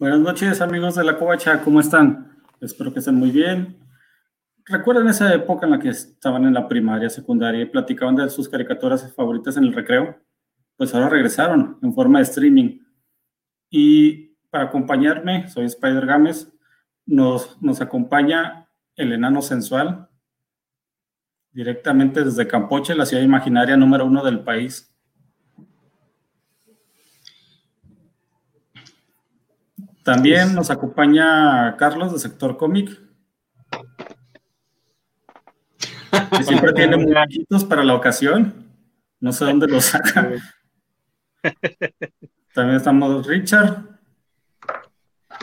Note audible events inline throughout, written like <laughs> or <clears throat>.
Buenas noches, amigos de la Covacha, ¿cómo están? Espero que estén muy bien. ¿Recuerdan esa época en la que estaban en la primaria, secundaria y platicaban de sus caricaturas favoritas en el recreo? Pues ahora regresaron en forma de streaming. Y para acompañarme, soy Spider Gámez, nos, nos acompaña el enano sensual, directamente desde Campoche, la ciudad imaginaria número uno del país. También nos acompaña Carlos de Sector Cómic. Que siempre tiene muñequitos <laughs> para la ocasión. No sé dónde los saca. <laughs> También estamos Richard.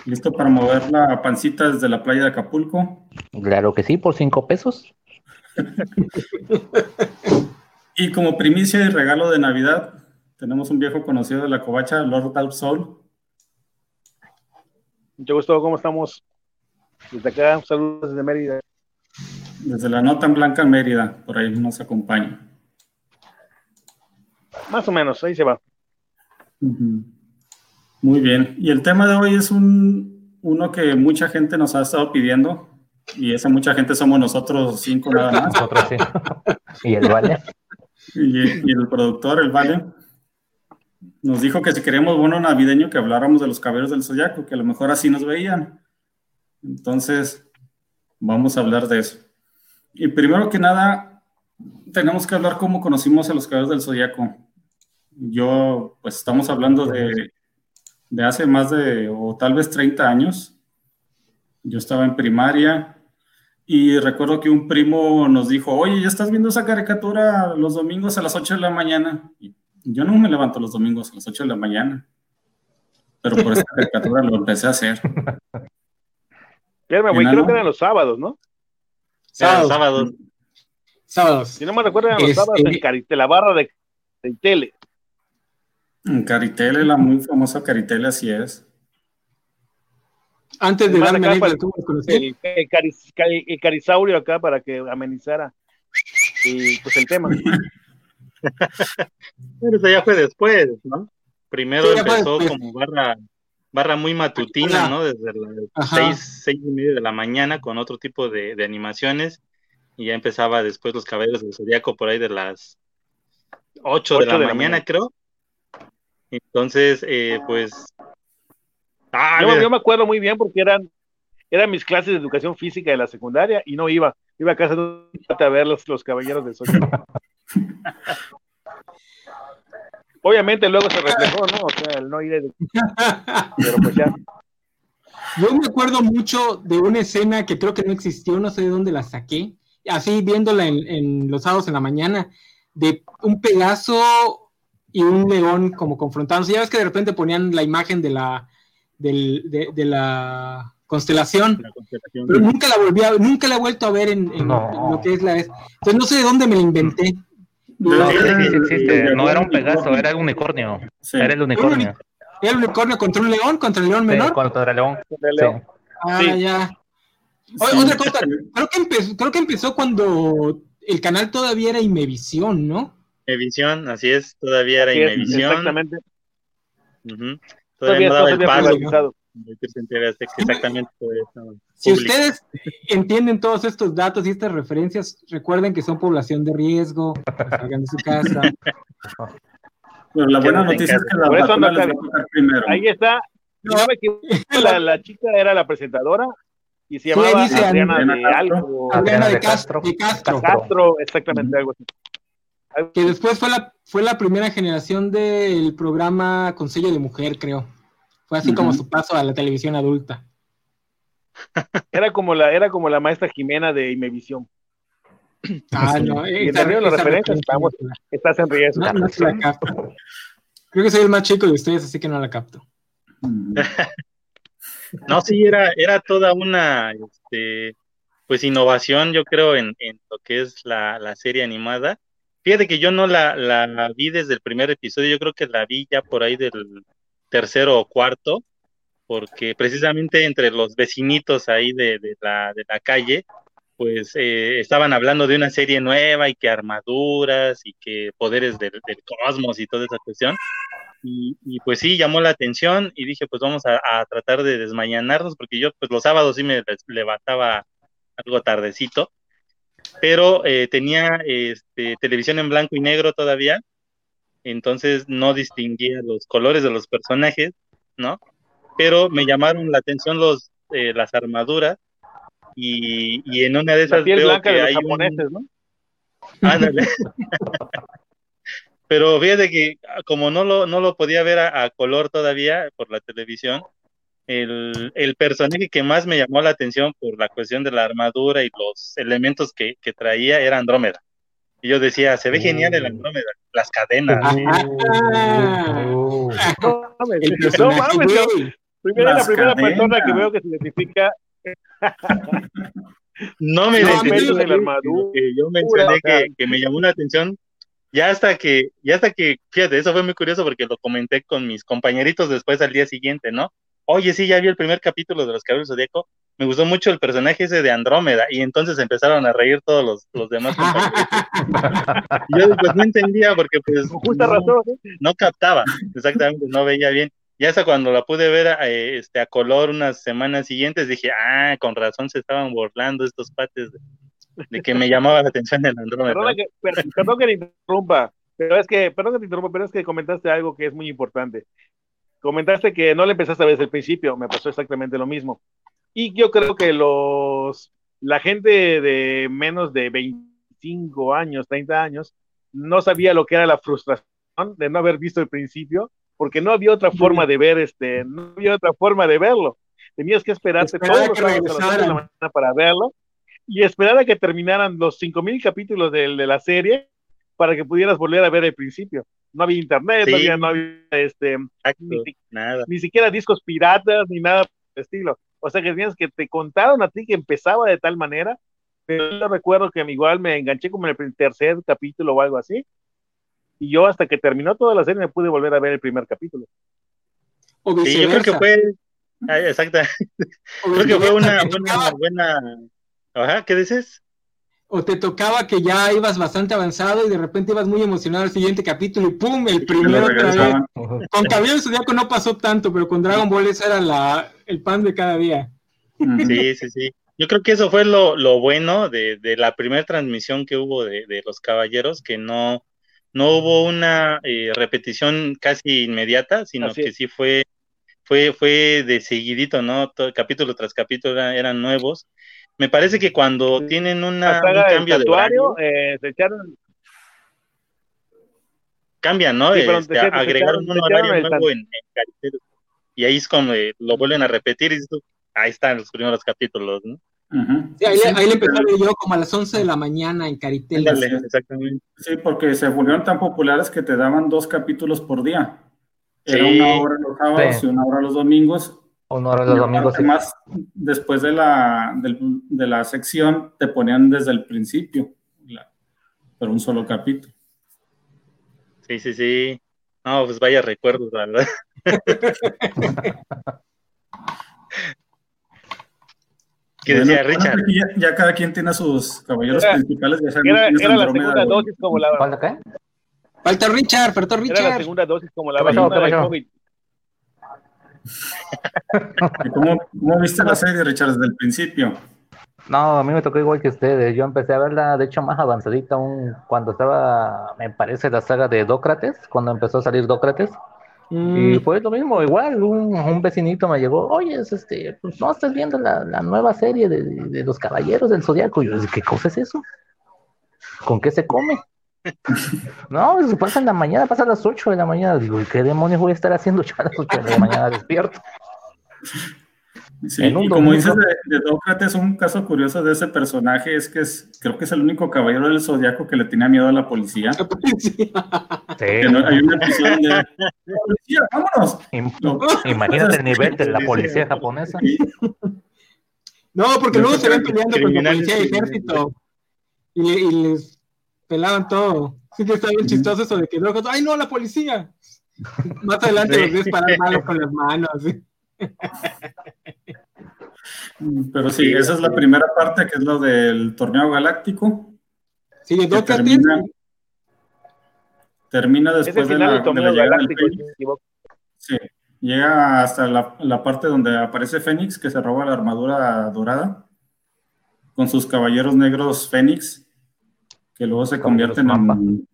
¿Listo para mover la pancita desde la playa de Acapulco? Claro que sí, por cinco pesos. y como primicia y regalo de Navidad, tenemos un viejo conocido de la covacha, Lord Dark Soul. Mucho gusto, ¿cómo estamos? Desde acá, saludos desde Mérida. Desde la nota en blanca Mérida, por ahí nos acompaña. Más o menos, ahí se va. Muy bien. Y el tema de hoy es un, uno que mucha gente nos ha estado pidiendo, y esa mucha gente somos nosotros cinco nada más. Nosotros sí. <laughs> y el Vale. Y, y el productor, el Vale nos dijo que si queríamos bono navideño que habláramos de los caballeros del zodiaco, que a lo mejor así nos veían. Entonces, vamos a hablar de eso. Y primero que nada, tenemos que hablar cómo conocimos a los caballeros del zodiaco. Yo, pues estamos hablando de, de hace más de, o tal vez 30 años. Yo estaba en primaria y recuerdo que un primo nos dijo, oye, ¿ya estás viendo esa caricatura los domingos a las 8 de la mañana? Y yo no me levanto los domingos a las 8 de la mañana, pero por esta caricatura lo empecé a hacer. Güey, creo que eran los sábados, ¿no? Sábados. sábados. Sábados. Si no me recuerdo, eran los sábados en Caritele, la barra de Caritele. En Caritele, la muy famosa Caritele, así es. Antes de darme el, el, el, el, carisaurio acá para que amenizara y, pues el tema. <laughs> <laughs> Pero eso ya fue después, ¿no? Primero empezó como barra, barra muy matutina, ¿no? Desde las seis, seis y media de la mañana con otro tipo de, animaciones. Y ya empezaba después los cabellos del zodiaco por ahí de las 8 de, la, mañana, creo. Entonces, eh, pues. Ah, yo, me acuerdo muy bien porque eran, eran mis clases de educación física de la secundaria y no iba. Iba a casa de a ver los, los caballeros del zodiaco. <laughs> Obviamente luego se reflejó, ¿no? O sea, el no ir de... <laughs> Pero pues ya. Yo me acuerdo mucho de una escena que creo que no existió, no sé de dónde la saqué, así viéndola en, los sábados en la mañana, de un Pegaso y un león como confrontándose. Ya ves que de repente ponían la imagen de la, de, la constelación, pero nunca la volví a, nunca la he vuelto a ver en, lo que es la... Entonces no sé de dónde me la inventé. No, sí, sí existe. No era un Pegaso, era el unicornio. Era el unicornio. ¿Era el unicornio contra un león? ¿Contra el león menor? Sí, contra el león. Ah, ya. otra cosa, creo que, empezó, creo que empezó cuando el canal todavía era Imevisión, ¿no? Imevisión, así es, todavía era Imevisión. Exactamente. Todavía, no daba el paso. Exactamente. Si ustedes entienden todos estos datos y estas referencias, recuerden que son población de riesgo, salgan de su casa. Pero la buena noticia es que la vacuna les va a primero. Ahí está. No, la, la chica era la presentadora y se llamaba Adriana, de algo. Adriana de Castro. De Castro. Castro, exactamente, algo así. Que después fue la, fue la primera generación del programa Consejo de Mujer, creo. Fue así como su paso a la televisión adulta. Era como la, era como la maestra Jimena de Imevisión. Ah, no, y esa, las referencias, estamos, estás en riesgo. No, no la capto. Creo que soy el más chico de ustedes, así que no la capto. <laughs> no, sí, era, era toda una este, pues innovación, yo creo, en, en lo que es la, la, serie animada. Fíjate que yo no la, la, vi desde el primer episodio, yo creo que la vi ya por ahí del tercero o cuarto, porque precisamente entre los vecinitos ahí de, la, de la calle, pues eh, estaban hablando de una serie nueva y que armaduras y que poderes del, cosmos y toda esa cuestión. y, pues sí, llamó la atención y dije, pues vamos a, tratar de desmañanarnos, porque yo pues los sábados sí me levantaba algo tardecito, pero eh, tenía este, televisión en blanco y negro todavía, entonces no distinguía los colores de los personajes, ¿no? Pero me llamaron la atención los, eh, las armaduras y, en una de esas veo que hay japoneses, ¿no? Ándale. <laughs> Pero fíjate que ah, como no lo, no lo podía ver a, color todavía por la televisión, el, el, personaje que más me llamó la atención por la cuestión de la armadura y los elementos que, que traía era Andrómeda. Y yo decía, se ve genial el mm. Andrómeda, las cadenas. Oh. No, la primera persona que veo que se identifica. no me identifico la armadura. yo mencioné que, que me llamó la atención ya hasta que, ya hasta que, fíjate, eso fue muy curioso porque lo comenté con mis compañeritos después al día siguiente, ¿no? Oye, sí, ya vi el primer capítulo de Los Caballeros Zodíaco, me gustó mucho el personaje ese de Andrómeda, y entonces empezaron a reír todos los, los demás <laughs> yo pues no entendía porque pues Justa razón, no captaba, exactamente, no veía bien. Y hasta cuando la pude ver eh, este, a color unas semanas siguientes, dije, ah, con razón se estaban burlando estos pates de, de que me llamaba la atención el Andrómeda. Perdón que, perdón que te interrumpa, pero es que, perdón que te interrumpa, pero es que comentaste algo que es muy importante. Comentaste que no le empezaste a ver desde el principio, me pasó exactamente lo mismo. Y yo creo que los, la gente de menos de 25 años, 30 años, no sabía lo que era la frustración de no haber visto el principio, porque no había otra forma de ver este, no había otra forma de verlo. Tenías que esperarte todos los años para verlo y esperar a que terminaran los 5.000 capítulos de, de, la serie para que pudieras volver a ver el principio. No había internet, no había, no había este, ni, nada. ni, siquiera discos piratas, ni nada por el estilo. O sea que tenías que te contaron a ti que empezaba de tal manera, pero yo recuerdo que igual me enganché como en el tercer capítulo o algo así, y yo hasta que terminó toda la serie me pude volver a ver el primer capítulo. Sí, yo creo que fue, exacto, creo que fue una, una buena Ajá, ¿qué dices? O te tocaba que ya ibas bastante avanzado y de repente ibas muy emocionado al siguiente capítulo y ¡pum! El primero otra vez. Con Caballero Zodíaco no pasó tanto, pero con Dragon Ball ese era la, el pan de cada día. Sí, sí, sí. Yo creo que eso fue lo, lo bueno de, de, la primera transmisión que hubo de, de, los caballeros, que no, no hubo una eh, repetición casi inmediata, sino que sí fue, fue, fue de seguidito, ¿no? Todo, capítulo tras capítulo eran nuevos me parece que cuando tienen una, un cambio de horario, eh, se echaron cambian, ¿no? Este, agregaron un horario nuevo en, en Y ahí es como lo vuelven a repetir y ahí están los primeros capítulos, ¿no? sí, ahí, ahí, le empecé yo como a las 11 de la mañana en Caritel. exactamente. Sí, porque se volvieron tan populares que te daban dos capítulos por día. Era una hora los sábados y una hora los domingos Además, después de la, de, la sección, te ponían desde el principio, pero un solo capítulo. Sí, sí, sí. No, pues vaya recuerdos, ¿verdad? <laughs> ¿Qué decía Richard? Ya, cada quien tiene a sus caballeros principales. Ya era, era la segunda dosis como la... ¿Falta qué? Falta Richard, falta Richard. Era la segunda dosis como la vacuna de COVID. ¿Cómo, ¿Cómo, viste la serie, Richard, desde el principio? No, a mí me tocó igual que ustedes. Yo empecé a verla, de hecho, más avanzadita aún cuando estaba, me parece, la saga de Dócrates, cuando empezó a salir Dócrates. Y mm. fue lo mismo, igual, un, un, vecinito me llegó, oye, este, pues no estás viendo la, la nueva serie de, de, los caballeros del zodiaco. Y yo, ¿qué cosa es eso? ¿Con qué se come? No, se pasa en la mañana, pasa a las 8 de la mañana. Digo, ¿qué demonios voy a estar haciendo yo a las 8 de la mañana despierto? Sí, y como dices de, de un caso curioso de ese personaje es que es, creo que es el único caballero del zodiaco que le tenía miedo a la policía. <laughs> Sí. hay una episodio de policía, vámonos. Imagínate el nivel de la policía japonesa. No, porque luego se ven peleando con la policía y ejército. Y, y les pelaban todo. Sí que está bien chistoso eso de que luego, ¡ay no, la policía! Más adelante los ves parar malos con las manos. <laughs> Pero sí, esa es la primera parte, que es lo del torneo galáctico. Sí, Termina Es el después de la, de torneo la llegada del Fénix. Sí, llega hasta la, la parte donde aparece Fénix, que se roba la armadura dorada, con sus caballeros negros Fénix, que luego se convierten en...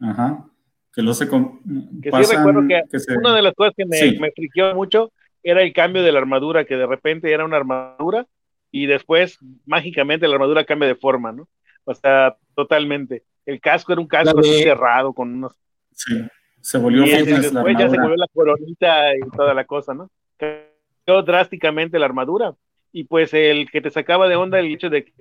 Ajá, que luego se... con- Que sí recuerdo que, que se- una de las cosas que me, Sí. me friqueó mucho era el cambio de la armadura, que de repente era una armadura y después mágicamente la armadura cambia de forma, ¿no? O sea, totalmente. El casco era un casco de- así cerrado con unos... sí, se volvió y fitness la después ya se volvió la coronita y toda la cosa, ¿no? Cambió drásticamente la armadura. Y pues el que te sacaba de onda el hecho de que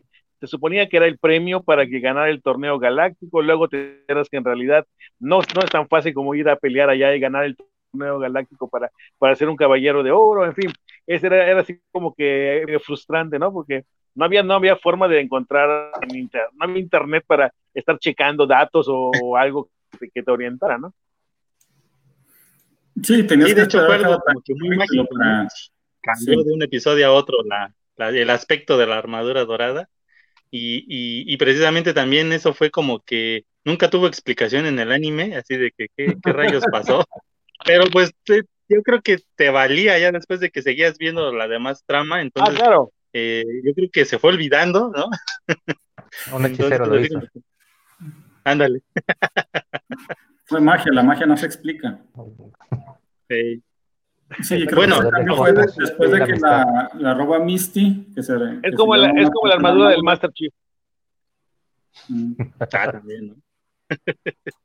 se suponía que era el premio para que ganara el torneo galáctico, luego te enteras que en realidad no, no es tan fácil como ir a pelear allá y ganar el torneo galáctico para, para ser un caballero de oro, en fin, ese era, era así como que eh, frustrante, ¿no? Porque no había, no había forma de encontrar en inter- no había internet para estar checando datos o, o algo que, que te orientara, ¿no? Sí, tenías Sí, que de hecho que muy. Cambió Sí. de un episodio a otro la, la- el aspecto de la armadura dorada. Y, y, y precisamente también eso fue como que nunca tuvo explicación en el anime, así de que qué, qué rayos pasó. <laughs> Pero pues te- yo creo que te valía ya después de que seguías viendo la demás trama, Ah, entonces claro. eh, yo creo que se fue olvidando, ¿no? Un <laughs> hechicero lo Entonces, hizo. Ándale. Fue magia, la magia no se explica. <laughs> eh, Sí, creo Bueno, que ese cambio fue de- después de que la, la roba Misty, que se, que Es como, la, es como la armadura del Master Chief. Mm. <laughs> ah, también, ¿no? <laughs>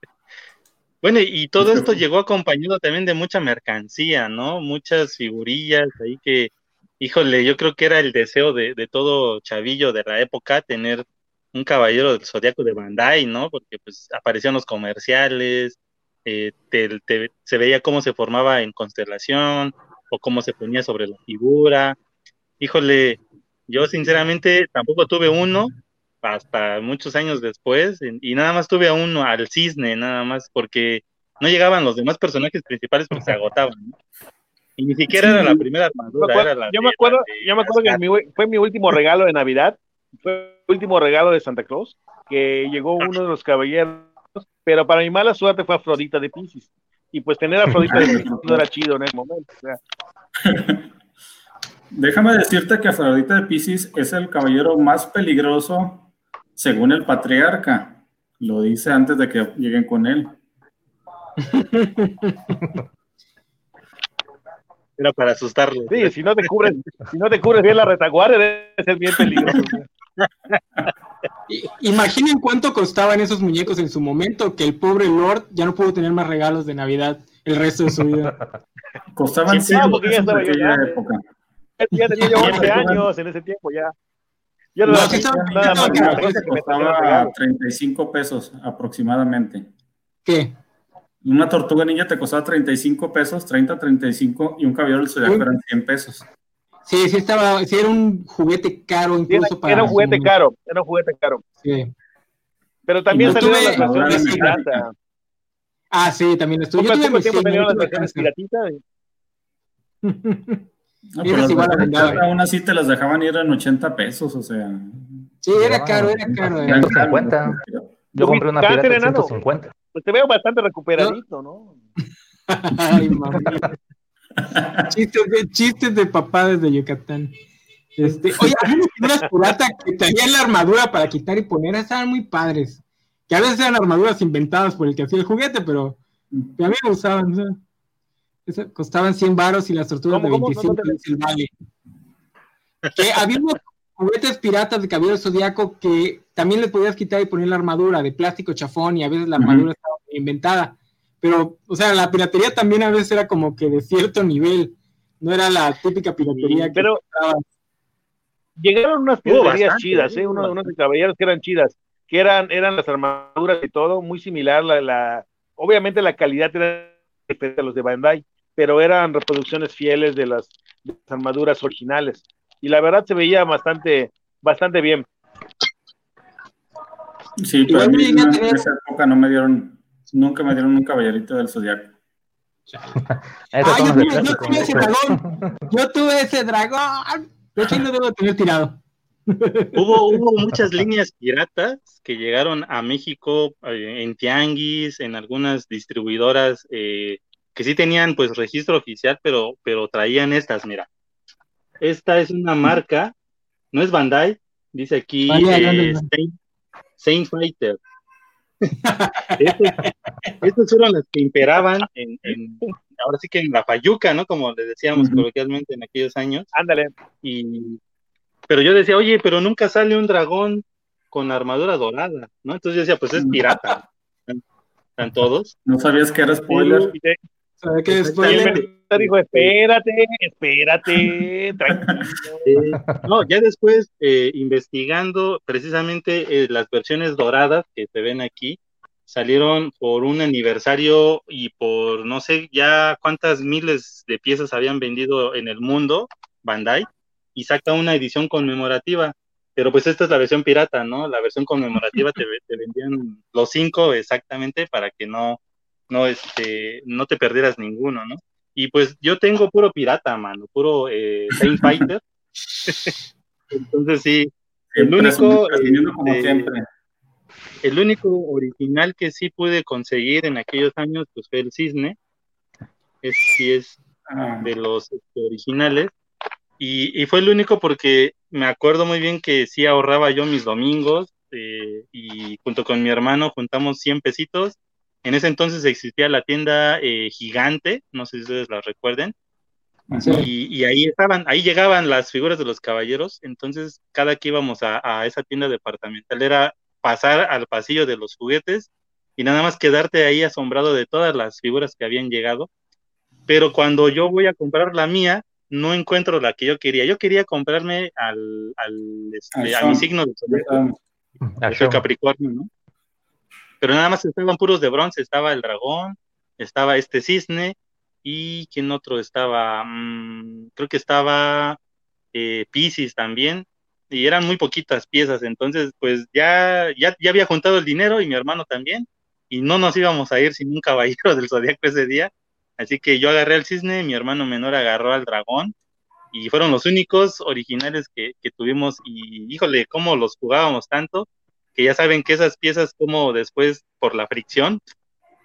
Bueno, y todo esto llegó acompañado también de mucha mercancía, ¿no? Muchas figurillas ahí que, híjole, yo creo que era el deseo de, de todo chavillo de la época tener un caballero del zodiaco de Bandai, ¿no? Porque pues aparecían los comerciales, eh, te- te- se veía cómo se formaba en constelación o cómo se ponía sobre la figura. Híjole, yo sinceramente tampoco tuve uno hasta muchos años después y, nada más tuve a uno, al cisne, nada más, porque no llegaban los demás personajes principales porque se agotaban, ¿no? Y ni siquiera Sí. era la primera Me armadura, acuerdo- era la yo me acuerdo, yo me acuerdo que mi- fue mi último regalo de Navidad, fue el último regalo de Santa Claus, que llegó uno de los caballeros, pero para mi mala suerte fue Afrodita de Pisces. Y pues tener a Afrodita de <laughs> Pisces no era chido en ese momento. o sea, <laughs> Déjame decirte que Afrodita de Pisces es el caballero más peligroso según el patriarca. Lo dice antes de que lleguen con él. Era para asustarlos. sí, si no te cubres, si no te cubres bien la retaguardia, debe ser bien peligroso. <laughs> Imaginen cuánto costaban esos muñecos en su momento, que el pobre Lord ya no pudo tener más regalos de Navidad el resto de su vida. <laughs> Costaban Sí, 100 no, porque ya estaba en yo aquella grande. época. Ya tenía yo 11 años en ese tiempo ya. Yo no, sí estaba nada más que Costaba regalos. 35 pesos aproximadamente. ¿Qué? Una tortuga ninja te costaba 35 pesos, 30, 35 y un caballero del zodiaco eran 100 pesos. Sí, sí estaba, sí era un juguete caro Era, incluso para era un juguete caro, era un juguete caro. Sí. Pero también no salieron las versiones tuve- pirata. Ah, sí, también estuvo. Yo tuve tiempo salieron yo las versiones piratitas. <laughs> No, pero las igual abundaban. aún así te las dejaban ir en 80 pesos, o sea. Sí, era caro, era caro. era. 150. caros. Yo compré una pirata de enano. 150. Pues te veo bastante recuperadito, ¿no? <laughs> Ay, mami. Chistes de, chistes de papá desde Yucatán. Este, oye, había unas figuras pirata que traían la armadura para quitar y poner, estaban muy padres. Que a veces eran armaduras inventadas por el que hacía el juguete, pero que a mí me gustaban. ¿no? Eso, costaban 100 varos y las tortugas de ¿Cómo, cómo? 25 No, no. Que había unos juguetes piratas de Caballero Zodíaco que también le podías quitar y poner la armadura de plástico chafón y a veces la armadura estaba inventada. Pero, o sea, la piratería también a veces era como que de cierto nivel. No era la típica piratería que Pero estaba. llegaron unas piraterías chidas, ¿eh? ¿eh? Hubo Unos, caballeros que eran chidas, que eran, eran las armaduras y todo, muy similar. La, la, obviamente la calidad era diferente a los de Bandai, pero eran reproducciones fieles de las, de las armaduras originales. Y la verdad se veía bastante, bastante bien. Sí, pero a mí en tener- esa época no me dieron, nunca me dieron un caballerito del zodiaco. <laughs> Ah, yo tuve, yo plástico, tuve ese ¿no? dragón. Yo tuve ese dragón. De hecho, lo debo tener tirado. <laughs> Hubo, hubo muchas líneas piratas que llegaron a México eh, en tianguis, en algunas distribuidoras eh, que sí tenían pues registro oficial, pero, pero traían estas, mira. Esta es una marca, no es Bandai, dice aquí eh, Saint, Fighter. Estas fueron las que imperaban en, ahora sí que en la Fayuca, ¿no? Como le decíamos coloquialmente en aquellos años. Ándale. Y, pero yo decía, oye, pero nunca sale un dragón con armadura dorada, ¿no? Entonces yo decía, pues es pirata. ¿Están todos? No sabías que era spoiler. ¿Sabes qué spoiler? Dijo, espérate, espérate, <laughs> tranquilo. no, ya después, eh, investigando precisamente eh, las versiones doradas que se ven aquí, salieron por un aniversario y por no sé ya cuántas miles de piezas habían vendido en el mundo, Bandai y saca una edición conmemorativa. Pero pues esta es la versión pirata, ¿no? La versión conmemorativa te, vendían los cinco exactamente para que no, no, este, no te perdieras ninguno, ¿no? Y pues yo tengo puro pirata, mano, puro eh, <laughs> Fighter. Entonces sí, el único, este, el único original que sí pude conseguir en aquellos años pues fue el Cisne. Es, sí es ah. de los este, originales. Y, fue el único porque me acuerdo muy bien que sí ahorraba yo mis domingos eh, y junto con mi hermano juntamos 100 pesitos. En ese entonces existía la tienda eh, gigante, no sé si ustedes la recuerden. Y, ahí estaban, ahí llegaban las figuras de los caballeros. Entonces, cada que íbamos a, a esa tienda departamental era pasar al pasillo de los juguetes y nada más quedarte ahí asombrado de todas las figuras que habían llegado. Pero cuando yo voy a comprar la mía, no encuentro la que yo quería. Yo quería comprarme al, al este, a mi signo de el Capricornio, ¿no? Pero nada más estaban puros de bronce, estaba el dragón, estaba este cisne, y quién otro estaba, mm, creo que estaba eh, Pisces también, y eran muy poquitas piezas, entonces pues ya, ya, ya había juntado el dinero y mi hermano también, y no nos íbamos a ir sin un caballero <laughs> del zodiaco ese día, Así que yo agarré al cisne, mi hermano menor agarró al dragón y fueron los únicos originales que, tuvimos. Y híjole, cómo los jugábamos tanto, que ya saben que esas piezas como después por la fricción,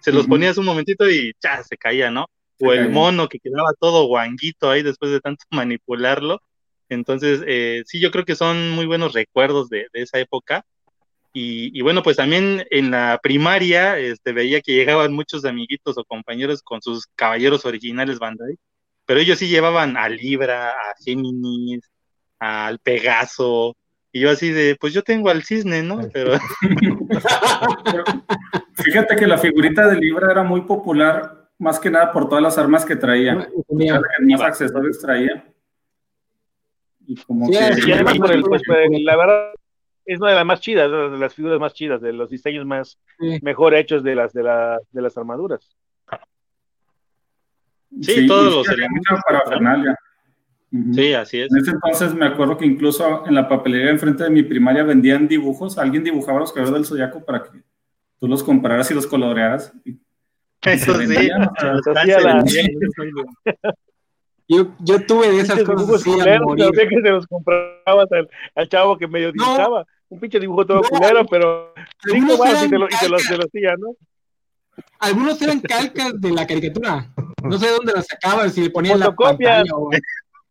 se los ponías un momentito y ya se caía, ¿no? o el mono que quedaba todo guanguito ahí después de tanto <laughs> manipularlo. Entonces, eh, sí, yo creo que son muy buenos recuerdos de, de esa época y, bueno, pues también en la primaria este, veía que llegaban muchos amiguitos o compañeros con sus caballeros originales Bandai, pero ellos sí llevaban a Libra, a Géminis, al Pegaso, y yo así de, pues yo tengo al cisne, ¿no? Pero... <laughs> Fíjate que la figurita de Libra era muy popular, más que nada por todas las armas que traía, más accesorios traía. Y como que... además por el, pues, la verdad es una de las más chidas, de las figuras más chidas, de los diseños más mejor hechos de las de, la, de las armaduras. Sí, todos los elementos. Para Sí, así es. En ese entonces me acuerdo que incluso en la papelería enfrente de mi primaria vendían dibujos. Alguien dibujaba los caballeros del zodiaco para que tú los compraras y los colorearas. Eso sí. Yo, yo tuve de esas cosas. Sí, que se los comprabas al, chavo que medio dibujaba. un pinche dibujo todo culero, pero cinco más y, te lo, y te los, hacía, ¿no? Algunos eran calcas de la caricatura. No sé dónde las sacaban, si le ponían la pantalla o,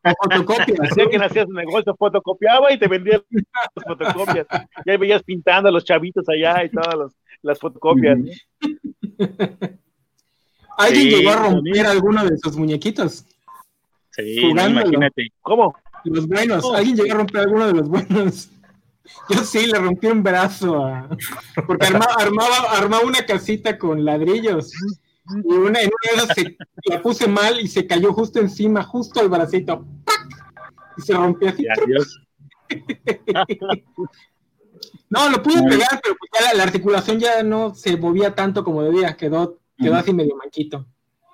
fotocopias. <laughs> Hacía que nacías un negocio, fotocopiaba y te vendía <laughs> las fotocopias. Y ahí veías pintando a los chavitos allá y todas las fotocopias. <laughs> ¿Alguien llegó a romper alguno de esos muñequitos? Sí, imagínate. ¿Cómo? Los buenos. Alguien llegó a romper alguno de los buenos. Yo sí, le rompí un brazo a... porque armaba, armaba, una casita con ladrillos. Y una, en una de esas se, la puse mal y se cayó justo encima, justo al bracito. Y se rompió así. no, lo pude pegar, pero pues la, articulación ya no se movía tanto como debía. Quedó, quedó así medio manquito.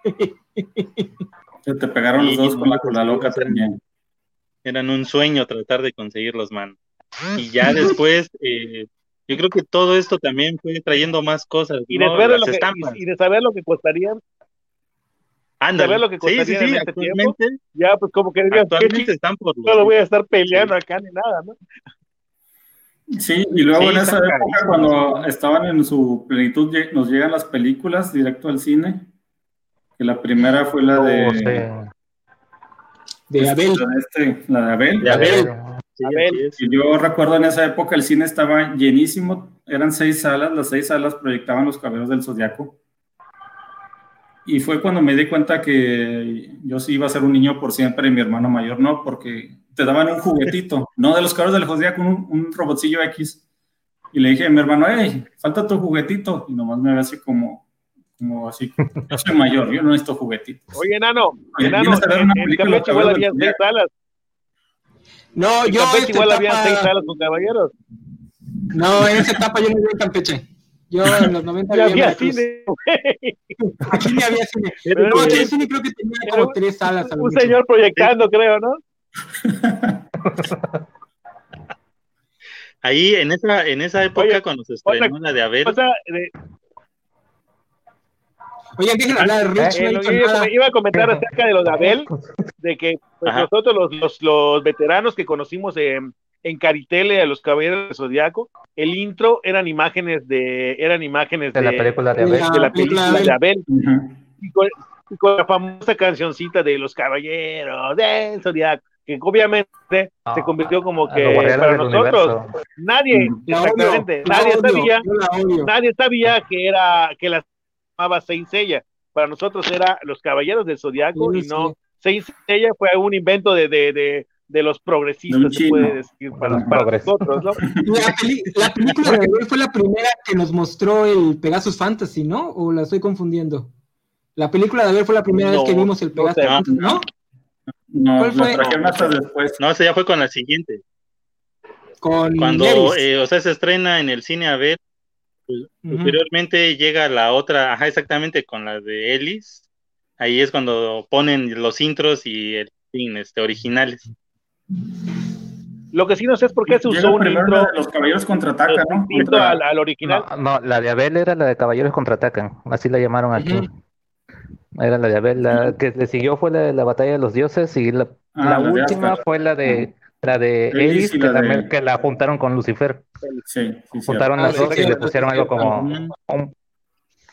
<laughs> te pegaron los dos con la cola loca también. Eran un sueño tratar de conseguir los manos. Y ya después, eh, yo creo que todo esto también fue trayendo más cosas. Y, de, saber lo que, y de saber lo que costaría. Saber lo que costaría sí, sí, sí, actualmente, ya pues como que actualmente están por no lo voy a estar peleando acá ni nada, ¿no? Sí, y luego en esa época, cuando estaban en su plenitud, nos llegan las películas directo al cine. Que la primera fue la de. Oh, de Abel. La de, este, la de Abel. De Abel. Yo recuerdo en esa época el cine estaba llenísimo, eran seis salas, las seis salas proyectaban los caballeros del zodiaco. Y fue cuando me di cuenta que yo sí iba a ser un niño por siempre y mi hermano mayor no, porque te daban un juguetito, <laughs> no de los caballeros del zodiaco, un, un robotcillo X. Y le dije a mi hermano, hey, falta tu juguetito. Y nomás me ve así como, como así, yo soy mayor, yo no necesito juguetitos. Oye, enano, enano, en, en había seis salas. No, yo en Campeche igual había seis salas con caballeros. No, en esa etapa yo no vivía en Campeche. Yo en los 90 <laughs> ya había cine. Aquí ni había cine. Pero no, el cine creo que tenía como tres salas. Un señor proyectando, creo, ¿no? Ahí, en esa, en esa época, Oye, cuando se estrenó la de Abel. O sea, de, Oye, déjenme hablar de Rich. Eh, no, iba, iba, a comentar acerca de lo de Abel, de que pues, nosotros los, los, los, veteranos que conocimos en, en Caritele a los Caballeros del Zodiaco, el intro eran imágenes de eran imágenes de, de la película de Abel. De la película de Abel. Uh -huh. y, con, y, con, la famosa cancioncita de los Caballeros del Zodiaco que obviamente oh, se convirtió como que para nosotros universo. nadie exactamente odio, nadie sabía nadie sabía que era que la llamaba Saint Seiya para nosotros era los caballeros del zodiaco sí, y no sí. Saint Seiya fue un invento de, de, de, de los progresistas se puede decir para, para nosotros ¿no? <laughs> la, peli la, película de hoy fue la primera que nos mostró el Pegasus Fantasy ¿no? o la estoy confundiendo la película de hoy fue la primera no, vez que vimos el Pegasus no, Fantasy ¿no? No, ¿Cuál fue? trajeron hasta después. No, ese ya fue con la siguiente. Con Cuando, eh, o sea, se estrena en el cine a ver, pues, uh -huh. posteriormente llega la otra, ajá, exactamente, con la de Ellis. Ahí es cuando ponen los intros y el fin, este, originales. Lo que sí no sé es por qué se usó un intro. De los caballeros contraatacan, ¿no? Contra... Al, al, original. No, no, la de Abel era la de caballeros contraatacan, así la llamaron aquí. Uh -huh. Era la de Abel, la que le siguió fue la de la batalla de los dioses y la, ah, la, la última fue la de la de Elis, que la también de... que la juntaron con Lucifer. Sí, sí juntaron las dos y le pusieron algo como un...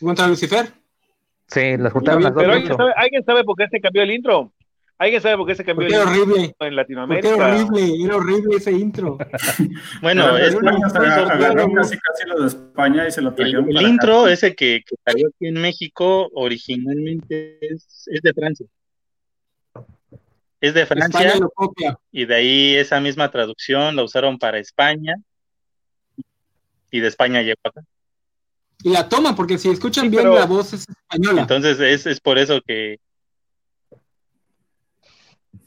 ¿Contra Lucifer? Sí, las juntaron las dos. Pero ¿alguien sabe, ¿alguien sabe por qué se cambió el intro? ¿Alguien sabe por qué se cambió Porque el horrible. en Latinoamérica? Era horrible, era horrible ese intro. <laughs> bueno, es agarraron casi casi lo de España y se lo trajeron. El, el intro acá. ese que, que, salió aquí en México originalmente es, es de Francia. Es de Francia y de ahí esa misma traducción la usaron para España y de España llegó acá. Y la toman porque si escuchan sí, bien pero, la voz es española. Entonces es, es por eso que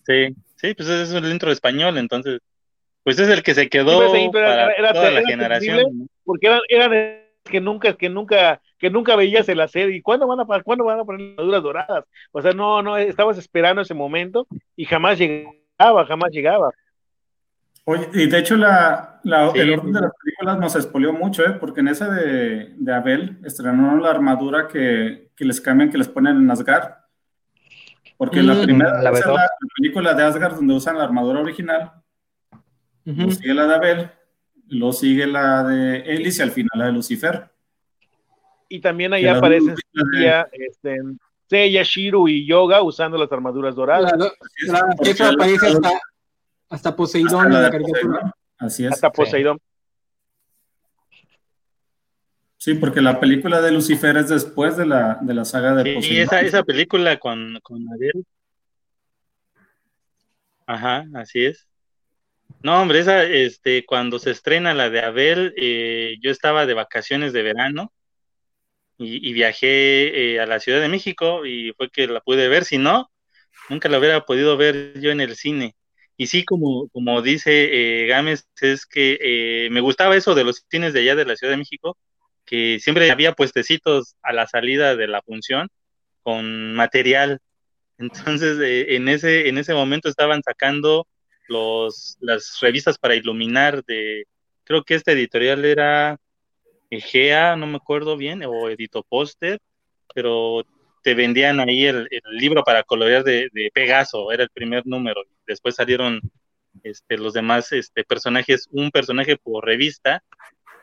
Sí, sí, pues es el intro español, entonces, pues es el que se quedó sí, pues para era, toda era, la generación. Porque eran, eran que nunca, que nunca, que nunca veías el hacer y cuándo van a cuándo van a poner armaduras doradas. O sea, no, no, estabas esperando ese momento y jamás llegaba, jamás llegaba. Oye, y de hecho la, la sí. el orden de las películas nos expolió mucho, ¿eh? porque en esa de, de Abel estrenaron la armadura que, que les cambian, que les ponen en Asgard porque mm, la primera la, es la, la, película de Asgard donde usan la armadura original, uh -huh. luego sigue la de Abel, luego sigue la de Elis y al final la de Lucifer. Y también ahí aparecen de... este, Seiya, Shiru y Yoga usando las armaduras doradas. Claro, claro, aparece hasta, hasta Poseidón hasta en la caricatura. Poseidón. Así es. Hasta Poseidón. Sí. Porque la película de Lucifer es después de la, de la saga de sí, Poseidón. Y esa, esa película con, con Adel. Ajá, así es. No, hombre, esa, este, cuando se estrena la de Abel, eh, yo estaba de vacaciones de verano y, y viajé eh, a la Ciudad de México y fue que la pude ver. Si no, nunca la hubiera podido ver yo en el cine. Y sí, como, como dice eh, Gámez, es que eh, me gustaba eso de los cines de allá de la Ciudad de México, que siempre había puestecitos a la salida de la función con material. <laughs> Entonces, eh, en, ese, en ese momento estaban sacando los, las revistas para iluminar de, creo que este editorial era Egea, no me acuerdo bien, o Edito Póster, pero te vendían ahí el, el, libro para colorear de, de, Pegaso, era el primer número. Después salieron este, los demás este, personajes, un personaje por revista.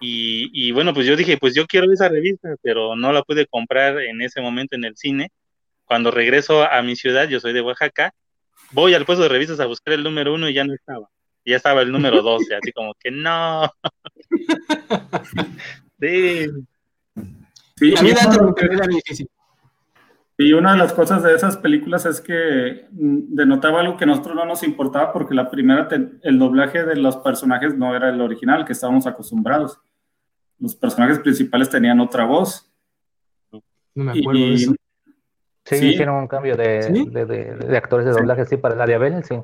Y, y, bueno, pues yo dije, pues yo quiero esa revista, pero no la pude comprar en ese momento en el cine. Cuando regreso a mi ciudad, yo soy de Oaxaca, voy al puesto de revistas a buscar el número uno y ya no estaba. Ya estaba el número 12, así como que no. <laughs> sí. Sí, y una de las cosas de esas películas es que mm, denotaba algo que a nosotros no nos importaba porque la primera, el doblaje de los personajes no era el original que estábamos acostumbrados. Los personajes principales tenían otra voz. No me acuerdo de eso. Sí, hicieron un cambio de, de, actores de doblaje, sí, para el área Bell, sí.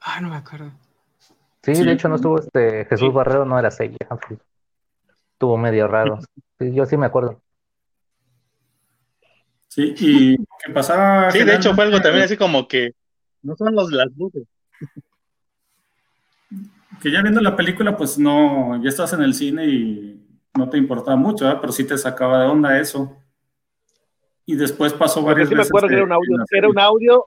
Ah, no me acuerdo. Sí, de hecho no estuvo este Jesús Barrero, no era ella. Estuvo medio raro. <laughs> yo sí me acuerdo. Sí, y qué pasaba. Sí, de hecho fue algo también así como que no son los las luces. Que ya viendo la película, pues no, ya estás en el cine y no te importaba mucho, pero sí te sacaba de onda eso. Y después pasó varias sí veces. Me acuerdo que era un audio, era un audio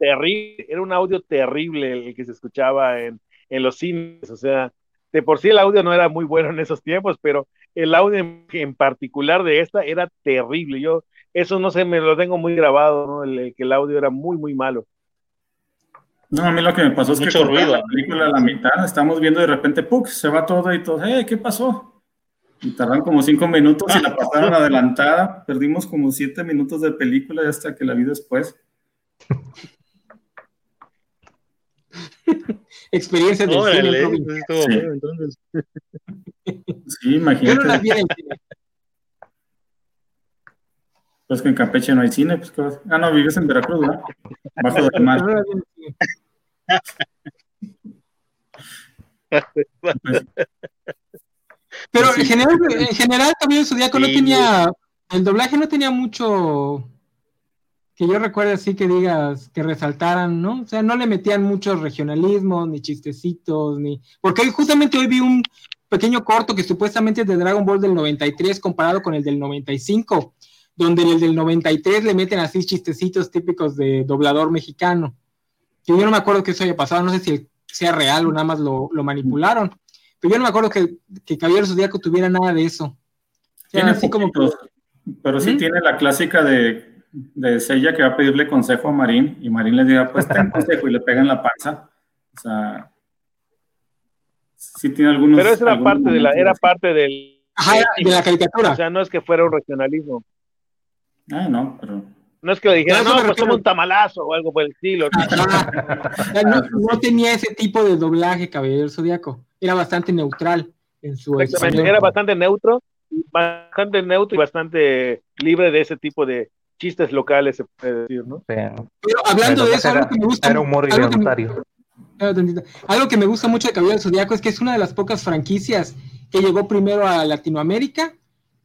terrible, era un audio terrible el que se escuchaba en, en los cines, o sea, de por sí el audio no era muy bueno en esos tiempos, pero el audio en, particular de esta era terrible. Yo eso no sé, me lo tengo muy grabado, ¿no? El, que el audio era muy, muy malo. No, a mí lo que me pasó es que ruido. la película a la mitad, estamos viendo de repente, ¡puc! se va todo y todo, ¡eh! ¿Qué pasó? Y tardan como cinco minutos y la pasaron adelantada. Perdimos como siete minutos de película hasta que la vi después. <laughs> Experiencia de cine. Sí. entonces. sí, imagínate. Yo no vi Pues que en Campeche no hay cine, pues ¿qué Ah, no, vives en Veracruz, ¿verdad? Bajo del mar. Pero en general, en general también el Zodíaco no tenía, el doblaje no tenía mucho que yo recuerde así que digas que resaltaran, ¿no? O sea, no le metían muchos regionalismos, ni chistecitos, ni. Porque justamente hoy vi un pequeño corto que supuestamente es de Dragon Ball del 93 comparado con el del 95 donde en el del 93 le meten así chistecitos típicos de doblador mexicano. Que yo no me acuerdo que eso haya pasado, no sé si sea real o nada más lo, manipularon. Pero yo no me acuerdo que, que Caballero Zodíaco tuviera nada de eso. Tiene así como pero sí ¿Mm? tiene la clásica de, de Sella que va a pedirle consejo a Marín y Marín le diga, pues ten consejo y le pega en la panza. O sea, sí tiene algunos. Pero esa era parte de la, era parte del. de la caricatura. O sea, no es que fuera un regionalismo. Ah, no, pero. No es que le dijera, no, pues como un tamalazo o algo por el estilo. <laughs> no, tenía ese tipo de doblaje, Caballero Zodíaco. Era bastante neutral en su Exactamente, era bastante neutro, bastante neutro y bastante libre de ese tipo de chistes locales, se puede decir, ¿no? Pero hablando de eso, algo que me gusta. Era humor algo que, me, algo que me gusta mucho de Caballero Zodíaco es que es una de las pocas franquicias que llegó primero a Latinoamérica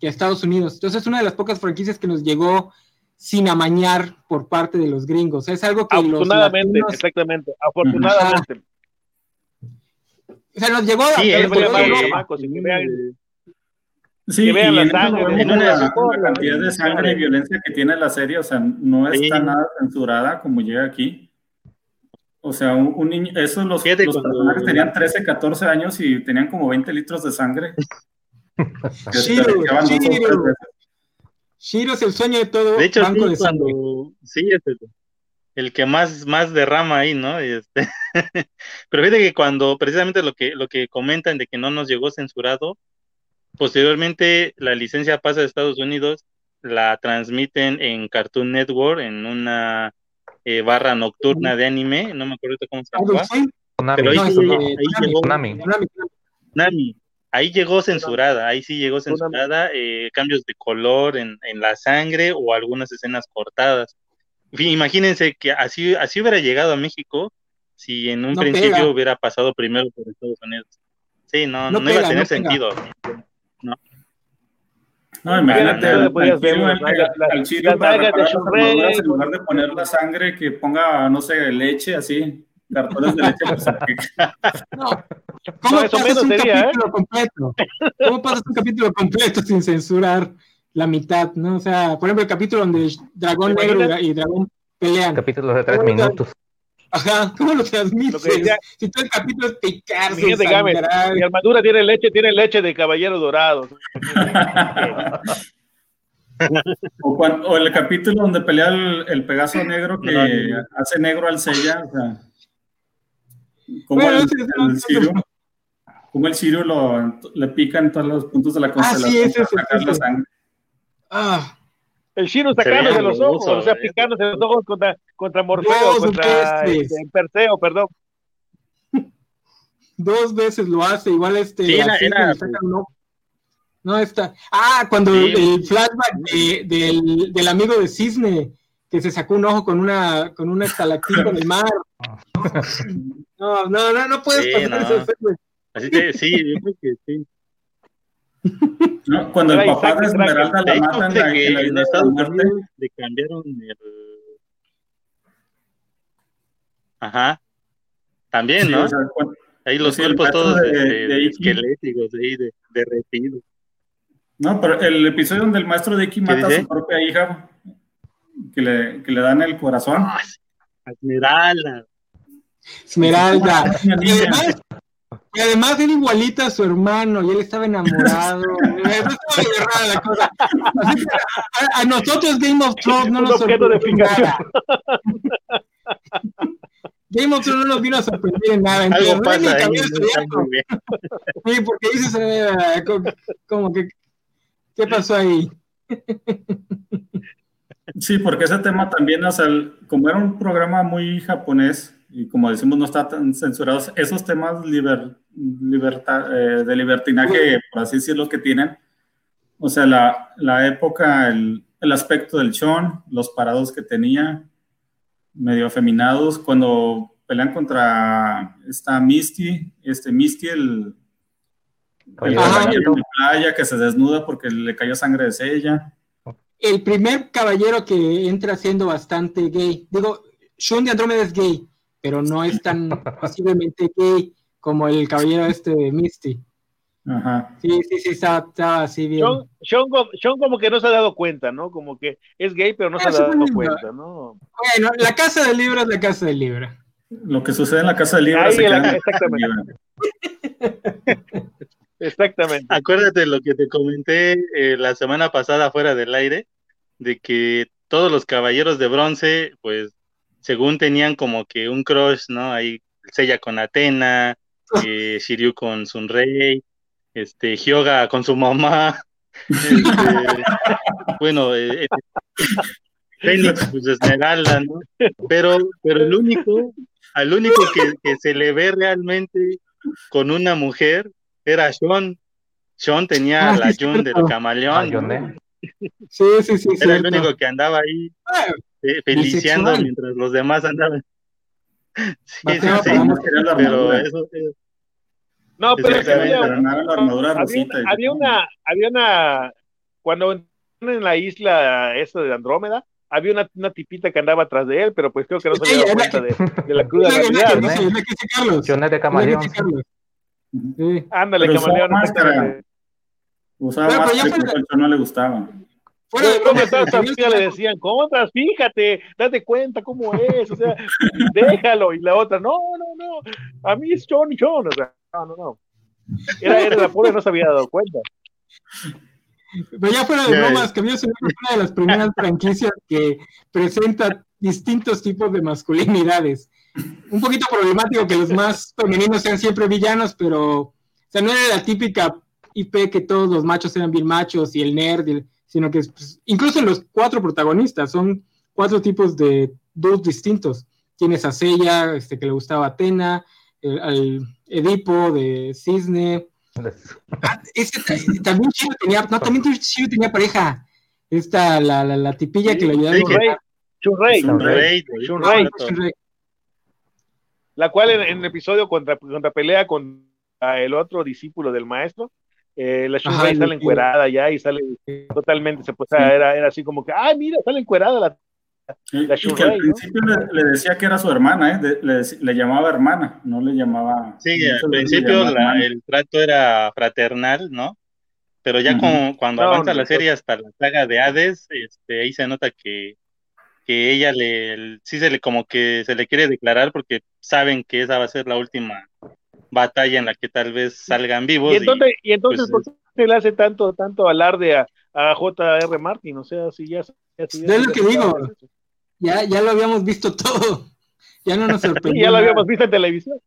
a Estados Unidos. Entonces es una de las pocas franquicias que nos llegó sin amañar por parte de los gringos. Es algo que afortunadamente, exactamente, afortunadamente. O sea, nos llegó sí, a, es Sí, y en una, cantidad de sangre y violencia que tiene la serie, o sea, no está nada censurada como llega aquí. O sea, un, niño, esos los, los personajes tenían 13, 14 años y tenían como 20 litros de sangre. <laughs> Shiro, Shiro. es el sueño de todo de hecho, banco de sí, es el, que más, más derrama ahí, ¿no? este, <laughs> pero fíjate que cuando precisamente lo que, lo que comentan de que no nos llegó censurado, posteriormente la licencia pasa a Estados Unidos, la transmiten en Cartoon Network, en una eh, barra nocturna de anime, no me acuerdo cómo se llama. Pero ahí, ahí, Nami ahí llegó censurada, ahí sí llegó censurada, eh, cambios de color en, la sangre o algunas escenas cortadas. Imagínense que así, así hubiera llegado a México si en un principio hubiera pasado primero por Estados Unidos. Sí, no, no, iba a tener sentido. No. No, imagínate al, chile para, en lugar de poner la sangre que ponga, no sé, leche así cartones de leche No. ¿Cómo pasas un sería, ¿eh? capítulo completo? ¿Cómo pasas un capítulo completo sin censurar la mitad, no? O sea, por ejemplo, el capítulo donde Dragón Negro y Dragón pelean. Capítulos de tres minutos. Ajá, ¿cómo lo transmites? Lo que decía- si todo el capítulo es picarse, de sangrar. mi armadura tiene leche, tiene leche de caballero dorado. O el capítulo donde pelea el, el Pegaso negro que hace negro al Sella, o sea, como Bueno, el, es el Sirio, como el Sirio lo, le pica en todos los puntos de la Ah, constelación sí, ese para es el sacar la sangre. Ah, El Shiro Se sacándose los ojos, o sea, ¿eh? picándose los ojos contra, contra Morfeo, Dos contra veces. este, Perseo, perdón. <laughs> dos veces lo hace, igual este. Sí, era- era-. No está. Ah, cuando Sí. el flashback de- del, del amigo de Cisne, que se sacó un ojo con una, con una estalactita en el mar. <laughs> No, no, no, no puedes Sí, pasar no. efecto. Así que sí, yo creo que sí. <laughs> ¿no? Cuando el papá de Esmeralda la matan la, que en la en isla de la Estados muerte, Unidos le cambiaron el. Ajá. También, sí, ¿no? o sea, cuando- ahí los sí, cuerpos todos de- esqueléticos, ahí, de, derretidos. No, pero el episodio donde el maestro de Iki mata a su propia hija, que le, que le dan el corazón. Esmeralda. Esmeralda. <laughs> Y además, y además era igualita a su hermano y él estaba enamorado. <laughs> Estaba la cosa. Así que a, a nosotros Game of Thrones no nos sorprendió nada. Game of Thrones no nos vino a sorprender en nada. Entre Algo pasa ahí. <laughs> Sí, porque dices, eh, co- como que, ¿qué pasó ahí? Sí, porque ese tema también, o sea, el- como era un programa muy japonés y como decimos no está tan censurados, esos temas liber- liberta- eh, de libertinaje, por así decirlo, que tienen, o sea, la, la época, el, el aspecto del Sean, los parados que tenía, medio afeminados, cuando pelean contra esta Misty, este Misty, el, el Caballero caballero de playa que se desnuda porque le cayó sangre de ella. El primer caballero que entra siendo bastante gay. Digo, Shun de Andrómeda es gay, pero no es tan <laughs> posiblemente gay como el caballero este de Misty. Ajá. Sí, sí, sí, estaba, estaba así bien. Sean, Sean co- Sean como que no se ha dado cuenta, ¿no? Como que es gay, pero no se ha Ah, dado cuenta, ¿no? Bueno, la casa del libro es la casa del libro. Lo que sucede en la casa del libro Ahí se en la- exactamente. <laughs> Exactamente. Acuérdate lo que te comenté eh, la semana pasada fuera del aire, de que todos los caballeros de bronce, pues, según tenían como que un crush, ¿no? Ahí Seiya con Atena, eh, Shiryu con Sunrei, este, Hyoga con su mamá, <laughs> este, bueno, eh, eh, Fénix, pues Esmeralda, ¿no? Pero, pero el único, al único que, que se le ve realmente con una mujer era Sean. Sean tenía Ah, la Jun del. Ah, camaleón. no. Sí, sí, sí. Era el único que andaba ahí Ah, eh, feliciando Bisexual. mientras los demás andaban. <laughs> Sí, sí, sí. Pero eso, eh, No, pero es que había, una, había una, había una, cuando entraron en la isla esa de Andrómeda, había una, una tipita que andaba atrás de él, pero pues creo que no se había dado Ella, cuenta de, de la cruda <laughs> Es la que realidad, ¿no? dice, es la que dice Carlos. Yo no es de Es que camaleón. Sí. Ándale, Pero usaba camaleón, máscara. Usaba Pero, más pero ya que fuera- al Chon no le gustaba. Fuera de broma, amigas le decían, contras, fíjate, date cuenta cómo es, o sea, <laughs> déjalo. Y la otra, no, no, no, a mí es John y John, o sea, no, no, no. Era, era la pobre, no se había dado cuenta. Pero ya fuera de bromas, Camilo es una de las primeras franquicias que presenta distintos tipos de masculinidades. Un poquito problemático que los más femeninos sean siempre villanos, pero o sea, no era la típica IP que todos los machos eran bien machos y el nerd, y el- sino que pues, incluso los cuatro protagonistas son cuatro tipos de dos distintos. Tienes a Seiya, este, que le gustaba Atena, el- al Edipo de Cisne, <laughs> ese ta- también Shiro tenía, no, también Shiro tenía pareja. Esta, la, la, la tipilla que le ayudaba. Sí, a que- Chunrei, Chunrei, Es un Rey, Shunrei. exacto. la cual en, en el episodio contra, contra pelea con ah, el otro discípulo del maestro, eh, la el- sale encuerada ya y sale totalmente, se, pues, era, era así como que, ay, mira, sale encuerada la Y, La y que al ¿no? principio le, le decía que era su hermana, ¿eh? De- le, le llamaba hermana, no le llamaba. Sí, muchas al principio la- el trato era fraternal, ¿no? Pero ya Ujú. con- cuando No, avanza no, la no. serie hasta la saga de Hades, este, ahí se nota que, que ella le, sí se le como que se le quiere declarar porque saben que esa va a ser la última batalla en la que tal vez salgan vivos. Y entonces, y, entonces pues, ¿por qué se le hace tanto, tanto alarde a, a J.R. Martin? O sea, si ya... ya, si ya Es lo que digo. Ya, ya lo habíamos visto todo. Ya no nos <laughs> sorprendió. ya lo habíamos visto en televisión.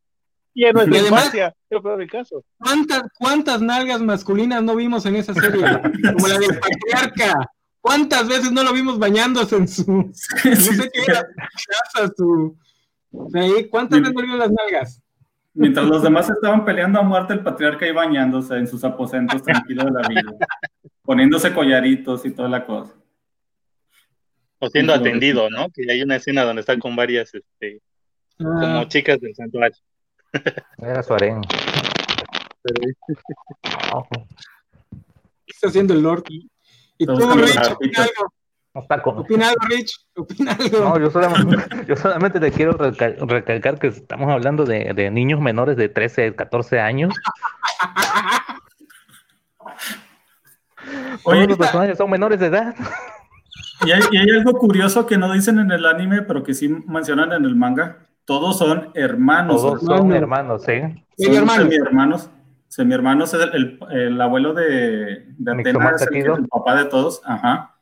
Y en nuestra Y además- infancia, es lo peor del caso. ¿Cuántas, ¿Cuántas nalgas masculinas no vimos en esa serie? Como la del patriarca. ¿Cuántas veces no lo vimos bañándose en su. No sé qué era, su casa, su. ¿Cuántas veces no vimos las nalgas? Mientras los demás estaban peleando a muerte, el patriarca iba bañándose en sus aposentos tranquilo de la vida, poniéndose collaritos y toda la cosa. o siendo atendido, ¿no? Que hay una escena donde está con varias, este, como Ah, chicas del santuario. <laughs> Era su. No, ¿Qué está haciendo el Lord? Y tú, opina algo. No está con- Opina algo, Rich. Opina algo. No, yo solamente, yo solamente te quiero recal- recalcar que estamos hablando de, de niños menores de 13, 14 años. Oye, Todos los personajes son menores de edad. y hay, y hay algo curioso que no dicen en el anime, pero que sí mencionan en el manga. Todos son hermanos. Todos son son hermanos. hermanos, ¿sí? Medio hermanos. semi-hermanos. Semi-hermanos es el, el- el abuelo de, de Atena, es el, el papá de todos. Ajá.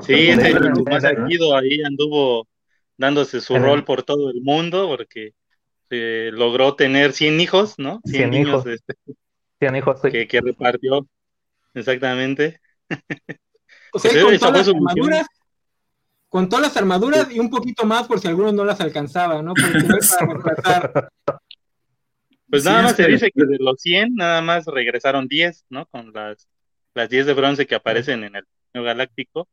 Sí, bueno, Tomás bueno. Akido ahí anduvo dándose su rol por todo el mundo porque eh, logró tener 100 hijos, ¿no? 100, 100 niños hijos. este, Tienen hijos, sí. que, que repartió. Exactamente. <laughs> O sea, Pues con todas las armaduras, con todas las armaduras y un poquito más por si algunos no las alcanzaban, ¿no? Porque no hay para <laughs> reemplazar. Pues Sí, nada más es se dice que de los 100, nada más regresaron 10, ¿no? Con las, las 10 de bronce que aparecen en el Galáctico.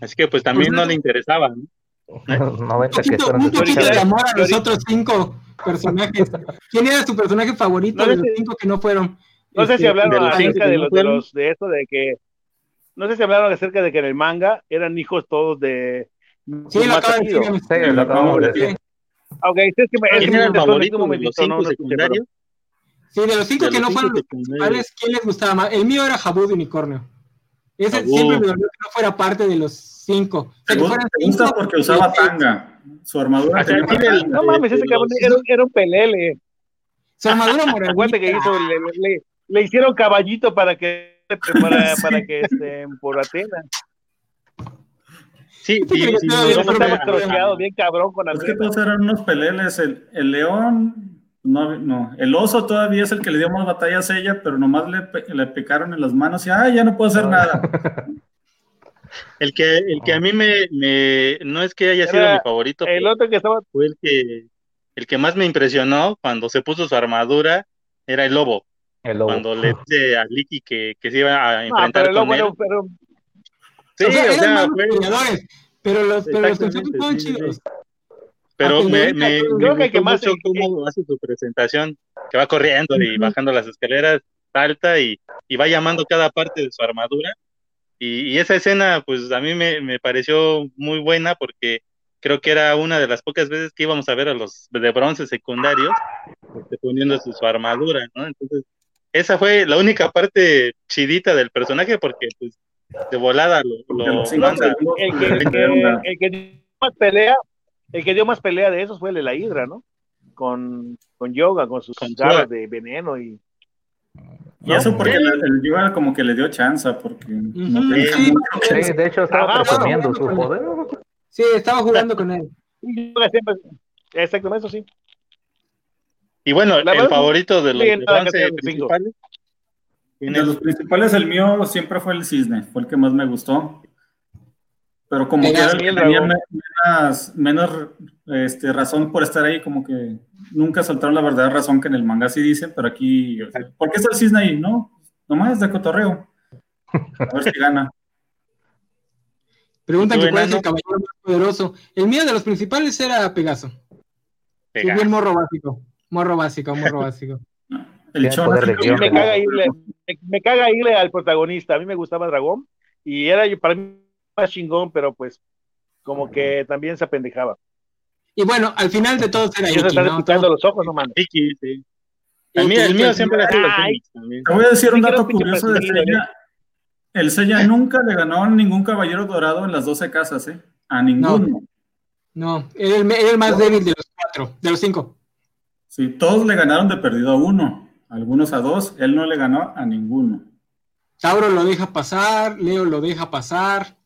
Así que pues también no le interesaba, ¿no? Los 90 Un que poquito, fueron un poquito de amor a los otros cinco personajes. ¿Quién era su personaje favorito No de sé los si- cinco que no fueron? No sé si Este, hablaron de acerca de, los, no de, los- de esto de que no sé si hablaron acerca de que en el manga eran hijos todos de Sí, lo acaba de decir. Sí, lo acabamos de decir. Ok, es que me, es que ¿Quién me era el favorito de los cinco no, no escuché, secundarios? Sí, de los cinco De que los no fueron los principales, ¿quién les gustaba más? El mío era Jabú de Unicornio. Ese Jabú. siempre me dolió que no fuera parte de los cinco. O sea, Te que gusta, fueran te gusta cinco porque usaba tanga. Su armadura tanga. No mames, ese cabrón era, era un pelele. Su armadura. <laughs> Acuérdate que hizo, le, le- le hicieron caballito para que para, <laughs> Sí. para que este, por Atena. Sí, Sí, y, pero y no, troceado bien cabrón con Es que todos eran unos peleles. El, el león, no, no. El oso todavía es el que le dio más batallas a ella, pero nomás le, le picaron en las manos y ¡ay, ya no puedo hacer nada! <laughs> El que, el que a mí me, me, no es que haya sido Era mi favorito, El otro que estaba fue el que, el que más me impresionó cuando se puso su armadura, era el lobo. El lobo. Cuando le dice a Licky que, que se iba a Ah, enfrentar pero con él. pero Sí, o sea, o eran sea, malos fue- pero los, pero los conceptos Exactamente, estaban sí, sí, chidos. Sí. Pero me, me, diga, me creo que mucho cómo hace su presentación, que va corriendo y bajando las escaleras, salta y, y va llamando cada parte de su armadura. Y, y esa escena, pues a mí me, me pareció muy buena porque creo que era una de las pocas veces que íbamos a ver a los de bronce secundarios este, poniéndose su armadura, ¿no? Entonces, esa fue la única parte chidita del personaje porque, pues, de volada lo, lo manda. segundos, <laughs> el que, el que, el que más pelea, el que dio más pelea de esos fue el de la Hidra, ¿no? Con, con yoga, con sus Yoga. de veneno y Y eso porque el, el Yoga como que le dio chance, porque no sí, mucho que Sí, de hecho estaba Ajá, presumiendo su poder. Sí, estaba jugando con él. exactamente eso sí. Y bueno, La el verdad, favorito de los sí, de principales. ¿quién De los principales, el mío siempre fue el cisne, fue el que más me gustó. Pero como era que tenía menos, menos este, razón por estar ahí, como que nunca soltaron la verdadera razón que en el manga sí dicen, pero aquí, o sea, ¿por qué está el cisne ahí? No, nomás de cotorreo. A ver si gana. Preguntan ¿Y tú, que cuál es el caballero más poderoso. El mío de los principales era Pegaso. Sí, Pegaso. bien morro básico. Morro básico, morro básico. <laughs> El como- me caga irle, me, me caga irle al protagonista. A mí me gustaba Dragón y era yo- para mí más chingón, pero pues como que también se apendejaba. Y bueno, al final de todos era Iki, están ¿no? escuchando Todo- los ojos, no mames. Vicky, sí. El mío, el mío siempre ha sido. Te voy a decir un dato curioso de Freya. El Sella <laughs> nunca le ganó a ningún caballero dorado en las 12 casas, ¿eh? A ninguno. No, era el, era el más débil de los cuatro, de los cinco. Sí, todos le ganaron de perdido a uno, algunos a dos, él no le ganó a ninguno. Tauro lo deja pasar, Leo lo deja pasar.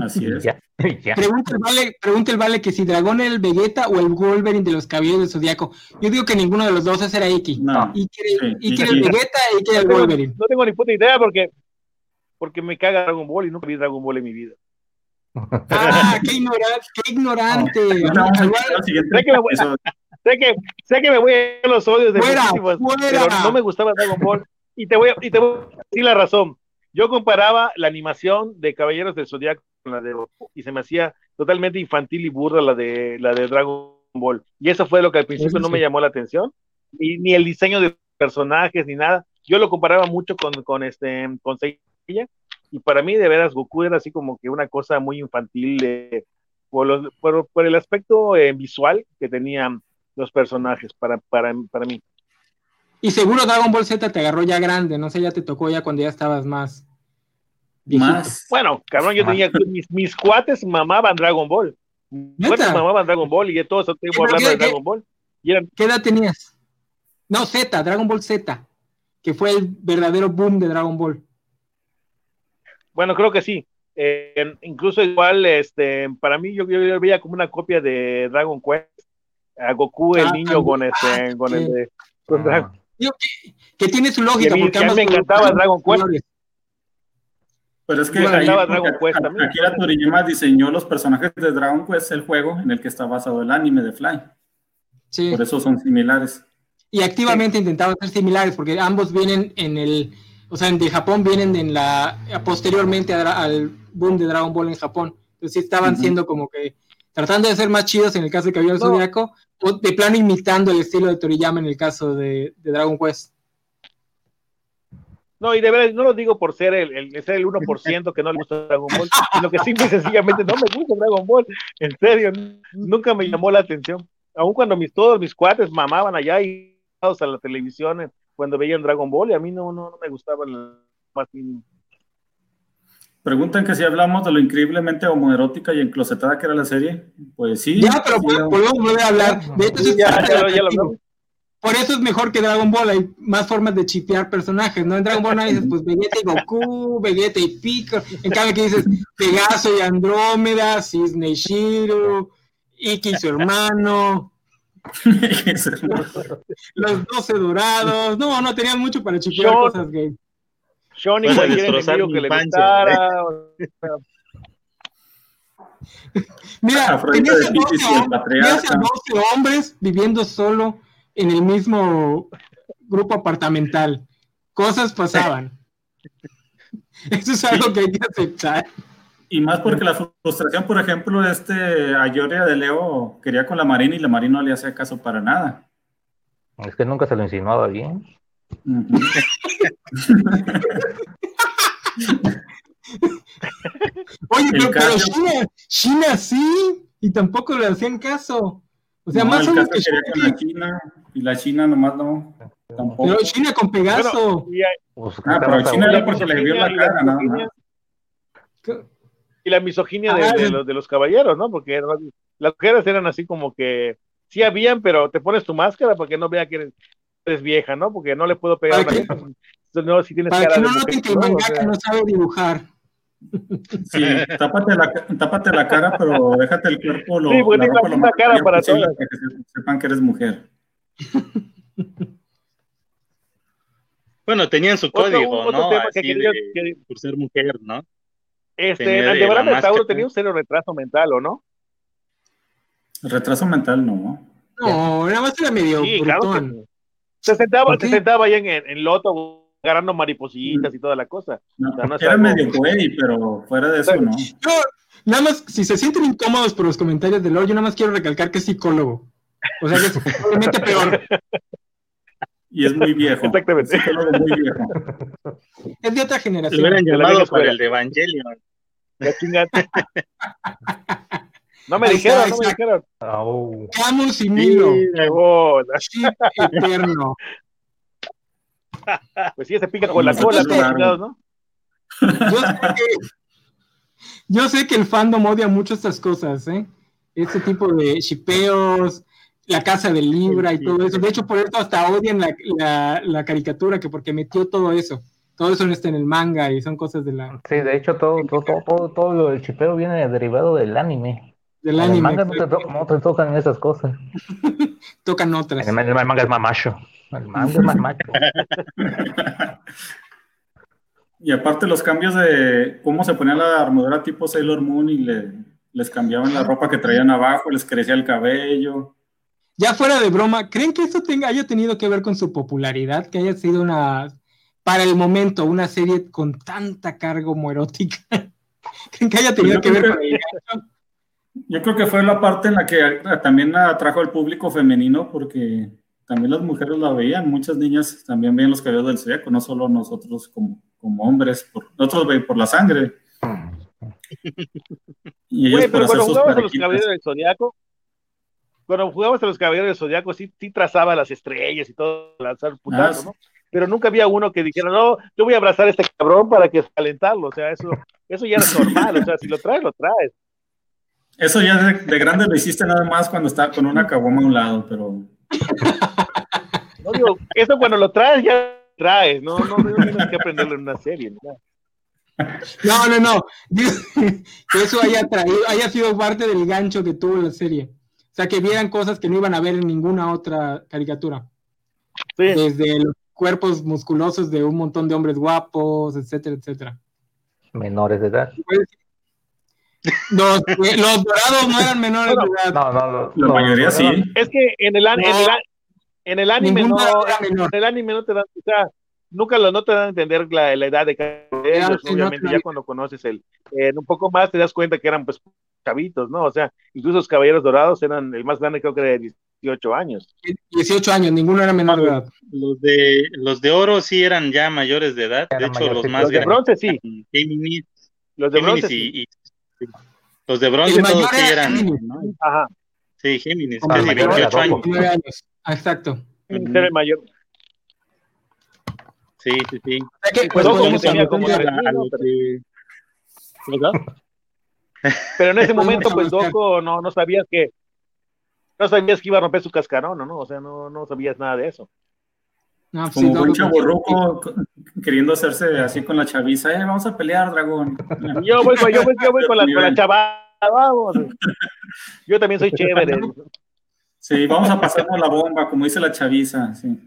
Así <laughs> es. Ya, <laughs> ya. Pregunta el, vale, pregunta el Vale que si Dragón era el Vegeta o el Wolverine de los caballeros del Zodíaco. Yo digo que ninguno de los dos ese era Iki. No, Iki era, Sí, Iki era el Vegeta y Iki era el Wolverine. No tengo ni puta idea porque, porque me caga Dragon Ball y nunca vi Dragon Ball en mi vida. Ah, qué ignorante, qué ignorante. No, no, Sé que me voy-. Sé que, sé que me voy a ir a los odios de Fuera, fuera. pero no me gustaba Dragon Ball. Y te voy a, y te voy a decir la razón. Yo comparaba la animación de Caballeros del Zodiaco con la de Goku y se me hacía totalmente infantil y burda la de la de Dragon Ball. Y eso fue lo que al principio no me llamó la atención, ni, ni el diseño de personajes ni nada. Yo lo comparaba mucho con, con este con Seiya, y para mí de veras Goku era así como que una cosa muy infantil eh, por, los- por, por el aspecto eh, visual que tenían los personajes para, para, para mí. Y seguro Dragon Ball Z te agarró ya grande, no sé, ya te tocó ya cuando ya estabas más. Más. Bueno, cabrón, yo Ah. tenía mis, mis cuates mamaban Dragon Ball. Mis ¿Neta? cuates mamaban Dragon Ball y todos el tiempo ¿Pero hablando de? Dragon Ball. Y eran, ¿Qué edad tenías? No, Z, Dragon Ball Z, que fue el verdadero boom de Dragon Ball. bueno, creo que sí. Eh, incluso igual, este, para mí yo, yo veía como una copia de Dragon Quest, a Goku el Ah, niño con ah, este, con el de con Dragon. Que, que tiene su lógica, a mí- porque a mí me encantaba Dragon Quest. Pero es que Me ahí, encantaba porque Dragon Quest a- también. Akira Toriyama diseñó los personajes de Dragon Quest, el juego en el que está basado el anime de Fly. Sí. Por eso son similares. Y activamente intentaban ser similares, porque ambos vienen en el, o sea, de Japón vienen en la, posteriormente a al boom de Dragon Ball en Japón. Entonces sí estaban siendo como que tratando de ser más chidos en el caso de Caballero No. Zodiaco, o de plano imitando el estilo de Toriyama en el caso de, de Dragon Quest. No, y de verdad, no lo digo por ser el, el, ser el 1% que no le gusta Dragon Ball, sino que simple y sencillamente no me gusta Dragon Ball. En serio, nunca me llamó la atención. Aun cuando mis, todos mis cuates mamaban allá y a la televisión cuando veían Dragon Ball, y a mí no, no, no me gustaba el más mínimo. Preguntan que si hablamos de lo increíblemente homoerótica y enclosetada que era la serie. Pues sí. Ya, pero podemos volver a hablar. De hecho, Ya, lo- ya lo atractivo. hablamos. Por eso es mejor que Dragon Ball, hay más formas de chipear personajes, ¿no? En Dragon Ball no dices, pues Vegeta y Goku, Vegeta y Piccolo, en cambio aquí dices Pegaso y Andrómeda, Cisne y Shiro, Iki y su hermano, los 12 dorados, no, no, tenían mucho para chipear cosas gay. A cualquier enemigo mi que le gustara. o sea, Mira, Afrodita tenías de a, Piscis 12 y el hom- patriarca. tenías a 12 hombres viviendo solo en el mismo grupo apartamental. Cosas pasaban. <laughs> Eso es algo que hay que aceptar. Y más porque la frustración, por ejemplo, este Ayoria de Leo quería con la Marina y la Marina no le hacía caso para nada. Es que nunca se lo insinuaba bien. Ujú. Oye, <laughs> El pero, pero China, China sí, y tampoco le hacían caso. O sea, No, más solo caso que con la China, y la China nomás no. Tampoco. pero China con Pegaso. y, hay- Pues, Ah, pero China era porque le vio la cara, nada más. y la misoginia de, Ah, de sí. los, de los caballeros, ¿no? Porque las mujeres eran así como que sí habían, pero te pones tu máscara para que no vea que eres, eres vieja, ¿no? Porque no le puedo pegar una. No, si tienes Para cara que de no noten que el ¿no? O mangaka sea, no sabe dibujar. Sí, tápate la, tápate la cara, pero déjate el cuerpo. Lo, Sí, porque la tienes ropa la lo cara para posible todas. Para que se- sepan que eres mujer. <laughs> Bueno, tenían su código, otro ¿no? tema que Así quería- de- que- por ser mujer, ¿no? Este, Tenía de la de Tauro tenía un serio retraso mental, ¿o no? Retraso mental, no. No, nada más era medio Sí, claro brutón. que se sentaba, ¿Por se sentaba ahí en, en, en loto agarrando maripositas y toda la cosa. No, O sea, no es era medio güey, pero fuera de eso, no. Yo, nada más, si se sienten incómodos por los comentarios de Lord, yo nada más quiero recalcar que es psicólogo. O sea que es probablemente peor. Y es muy viejo. Exactamente. Es muy viejo. Es de otra Lo generación. hubieran de la llamado para el de Evangelion. Ya. No me Ahí dijeron, está, no me dijeron. Camus y Milo. Chip eterno. Pues sí, se pica con la cola, ¿no? Yo sé, que, yo sé que el fandom odia mucho estas cosas, ¿eh? Este tipo de chipeos, la casa del Libra y todo eso. De hecho, por eso hasta odian la, caricatura, que porque metió todo eso. Todo eso no está en el manga y son cosas de la. Sí, de hecho, todo, todo, todo, todo, el chipeo viene derivado del anime. Del anime. En el manga no te, tocan esas cosas. <laughs> tocan otras. El, el, manga es más macho. El manga es más macho. Y aparte los cambios de cómo se ponía la armadura tipo Sailor Moon y les cambiaban la ropa que traían abajo, les crecía el cabello. Ya fuera de broma, ¿creen que esto tenga, haya tenido que ver con su popularidad? Que haya sido una, para el momento, una serie con tanta carga homoerótica. <laughs> ¿Creen que haya tenido pues que ver con ella? Yo creo que fue la parte en la que también atrajo al público femenino porque también las mujeres la veían, muchas niñas también veían los cabellos del zodiaco, no solo nosotros como, como hombres, por, nosotros por la sangre. <laughs> y ellos pero cuando jugabas a los caballeros del zodiaco, cuando jugabas a los caballeros del zodiaco, sí, sí trazaba las estrellas y todo, lanzar putazo, ah, ¿no? Pero nunca había uno que dijera, no, yo voy a abrazar a este cabrón para que calentarlo, o sea, eso, eso ya es normal, o sea, si lo traes, lo traes. Eso ya de, grande lo hiciste nada más cuando estaba con una caguama a un lado, pero. No digo, eso cuando lo traes ya traes, no, no, no tienes que aprenderlo en una serie. ¿no? No, no, no. Que eso haya traído, haya sido parte del gancho que tuvo la serie. O sea, que vieran cosas que no iban a ver en ninguna otra caricatura. Desde los cuerpos musculosos de un montón de hombres guapos, etcétera, etcétera. Menores de edad. Los, eh, los, dorados no eran menores de edad. No, no, la mayoría sí. Es que en el, en el, en el anime no, en el anime no te dan, o sea, nunca lo, no te dan a entender la, la edad de cada de ellos, obviamente, ya cuando conoces el, eh, un poco más te das cuenta que eran pues chavitos, ¿no? O sea, incluso los caballeros dorados eran, el más grande creo que era de 18 años. 18 años, ninguno era menor de edad. Los de, los de oro sí eran ya mayores de edad, de hecho los más los de bronce sí. los de bronce sí. Los de bronce todos sí eran. Ajá. Sí, Géminis, casi 28 años. Ah, exacto. Ser el mayor. Sí, sí, sí. Pues, Pero en ese momento, pues Doco no, no sabías que no sabías que iba a romper su cascarón, ¿no? O sea, no, no sabías nada de eso. No, pues Como un chaborruco queriendo hacerse así con la chaviza, eh, vamos a pelear, dragón. <laughs> Yo voy, yo voy, yo voy con la, con la chava, vamos. <laughs> Yo también soy chévere. Sí, vamos a pasarnos la bomba, como dice la chaviza, sí.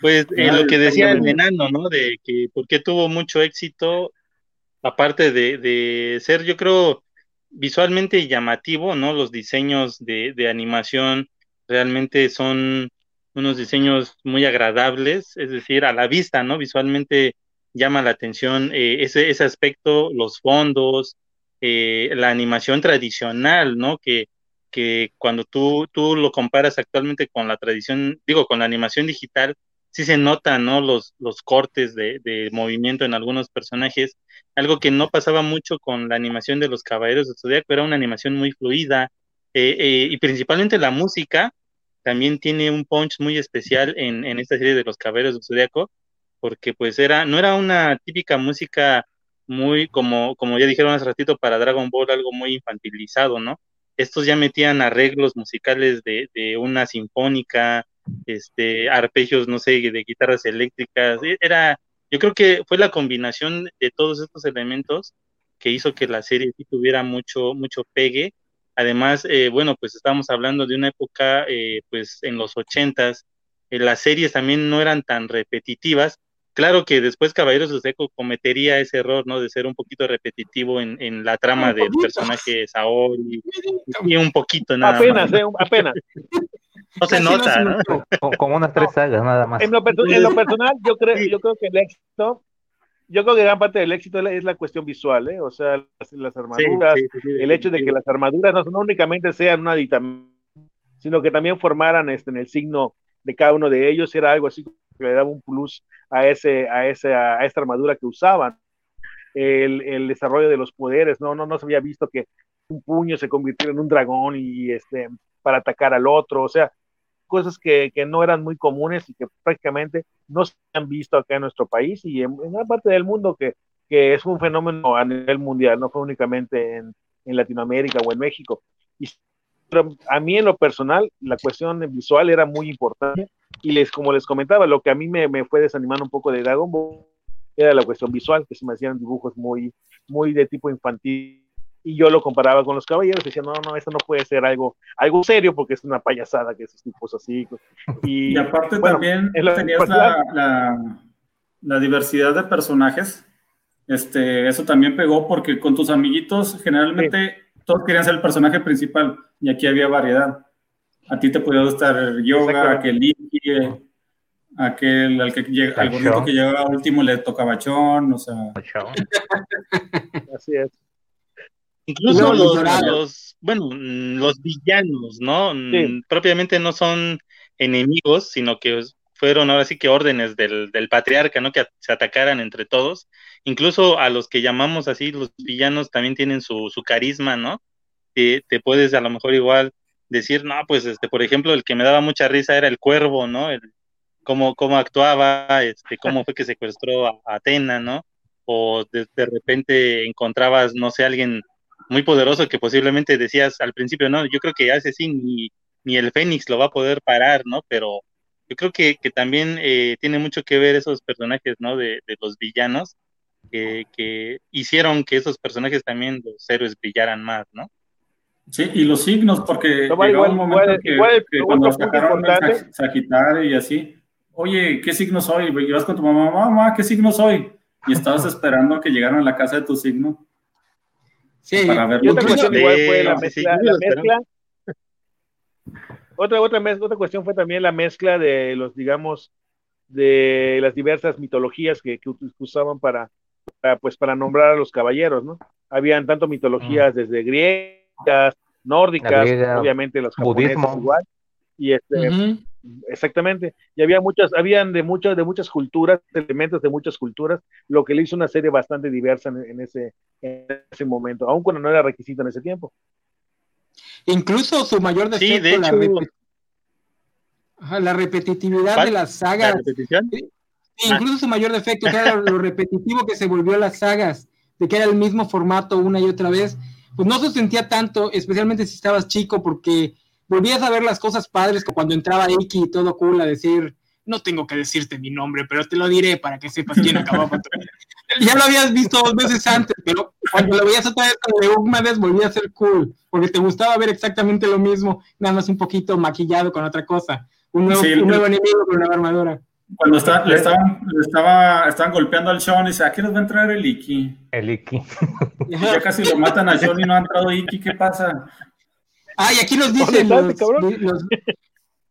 Pues en lo que decía el enano, ¿no? De que por qué tuvo mucho éxito, aparte de, de ser, yo creo, visualmente llamativo, ¿no? Los diseños de, de animación realmente son unos diseños muy agradables, es decir, a la vista, ¿no? Visualmente llama la atención eh, ese, ese aspecto, los fondos, eh, la animación tradicional, ¿no? Que, que cuando tú, tú lo comparas actualmente con la tradición, digo, con la animación digital, sí se notan, ¿no? Los, los cortes de, de, movimiento en algunos personajes, algo que no pasaba mucho con la animación de los Caballeros de Zodíaco, era una animación muy fluida, eh, y principalmente la música, también tiene un punch muy especial en, en esta serie de los Caballeros del Zodíaco, porque pues era, no era una típica música muy, como, como ya dijeron hace ratito, para Dragon Ball, algo muy infantilizado, ¿no? Estos ya metían arreglos musicales de, de una sinfónica, este, arpegios, no sé, de guitarras eléctricas, e, era, yo creo que fue la combinación de todos estos elementos que hizo que la serie tuviera mucho, mucho pegue Además, eh, bueno, pues estamos hablando de una época, eh, pues en los ochentas, eh, las series también no eran tan repetitivas. Claro que después Caballeros de Seco cometería ese error, ¿no? De ser un poquito repetitivo en, en la trama del personaje Saori y, un poquito nada apenas, más. apenas. No <laughs> se nota, ¿no? Como unas tres sagas nada más. En lo, en lo personal, yo creo, yo creo que el éxito yo creo que gran parte del éxito es la cuestión visual, ¿eh? o sea, las, armaduras, el hecho de que las armaduras no, únicamente sean una aditamento, sino que también formaran este, en el signo de cada uno de ellos, era algo así que le daba un plus a, ese, a, ese, a esta armadura que usaban. El, el, desarrollo de los poderes, no, no, no se había visto que un puño se convirtiera en un dragón y este, para atacar al otro, o sea, cosas que, que, no eran muy comunes y que prácticamente no se han visto acá en nuestro país y en, en una parte del mundo que, que, es un fenómeno a nivel mundial, no fue únicamente en, en Latinoamérica o en México. Y pero a mí en lo personal la cuestión visual era muy importante y les como les comentaba lo que a mí me, me, fue desanimando un poco de Dragon Ball era la cuestión visual que se me hacían dibujos muy muy de tipo infantil y yo lo comparaba con los caballeros y decía no no esto no puede ser algo algo serio porque es una payasada que esos tipos así y, <laughs> y aparte bueno, también tenías la, la, la diversidad de personajes este, eso también pegó porque con tus amiguitos generalmente sí. todos querían ser el personaje principal y aquí había variedad. A ti te podía gustar yoga, aquel Iki, aquel al que llega, al gordito que llegaba último le tocaba chón, o sea. <laughs> Así es. Incluso los, los, bueno, los villanos, ¿no? Sí. Propiamente no son enemigos, sino que fueron ahora sí que órdenes del, del, patriarca, ¿no? Que se atacaran entre todos. Incluso a los que llamamos así, los villanos también tienen su, su carisma, ¿no? te, te, puedes a lo mejor igual decir, no, pues, este, por ejemplo, el que me daba mucha risa era el cuervo, ¿no? El, cómo, cómo actuaba, este, cómo fue que secuestró a, a Atena, ¿no? O de, de, repente encontrabas, no sé, alguien muy poderoso que posiblemente decías al principio, no, yo creo que hace sí, ni, ni el Fénix lo va a poder parar, ¿no? Pero yo creo que, que también eh, tiene mucho que ver esos personajes, ¿no? De, de los villanos, que, que hicieron que esos personajes también, los héroes, brillaran más, ¿no? Sí, y los signos, porque no, igual, un momento igual, que, igual, que cuando sacaron el Sagitario y así, oye, ¿qué signo soy? Y vas con tu mamá, mamá, ¿qué signo soy? Y estabas esperando que llegaran a la casa de tu signo. Sí, para otra cuestión sí, igual fue la mezcla, sí, la mezcla. Otra, otra, otra cuestión fue también la mezcla de los, digamos, de las diversas mitologías que, que usaban para, para, pues, para nombrar a los caballeros, ¿no? Habían tanto mitologías mm. desde griegas, nórdicas, griega, obviamente los japoneses budismo. igual, y este, uh -huh. Exactamente, y había muchas, habían de muchas, de muchas culturas, elementos de muchas culturas, lo que le hizo una serie bastante diversa en, en ese, en ese momento, aun cuando no era requisito en ese tiempo. Incluso su mayor defecto, sí, de hecho, la, repet Ajá, la, repetitividad ¿Cuál? de las sagas. ¿La repetición? Sí, incluso su mayor defecto, era lo, lo repetitivo que se volvió las sagas, de que era el mismo formato una y otra vez, pues no se sentía tanto, especialmente si estabas chico, porque volvías a ver las cosas padres, que cuando entraba Iki y todo cool a decir, no tengo que decirte mi nombre, pero te lo diré para que sepas quién acabó con. <laughs> Ya lo habías visto dos veces antes, pero cuando lo veías otra vez con Leugmades volvía a ser cool, porque te gustaba ver exactamente lo mismo, nada más un poquito maquillado con otra cosa. Un nuevo, sí, un nuevo enemigo con una armadura. Cuando está, le, estaban, le estaba, estaban golpeando al Sean y dice, ¿a qué nos va a entrar el Iki? El Iki. ya casi lo matan a Sean y no ha entrado Iki, ¿qué pasa? Ah, y aquí nos dicen los, los,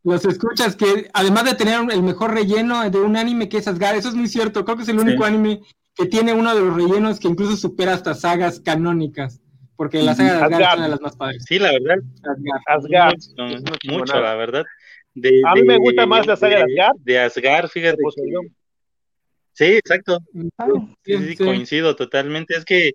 los, escuchas que además de tener el mejor relleno de un anime que es Asgard, eso es muy cierto, creo que es el único sí. anime que tiene uno de los rellenos que incluso supera hasta sagas canónicas, porque la saga de Asgard, Asgard. es una de las más padres. Sí, la verdad. Asgard. Mucho, mucho la verdad. De, a mí me gusta más la saga de, de Asgard. De Asgard, fíjate. Que... Sí, exacto. Ah, sí, sí, sí, coincido totalmente. Es que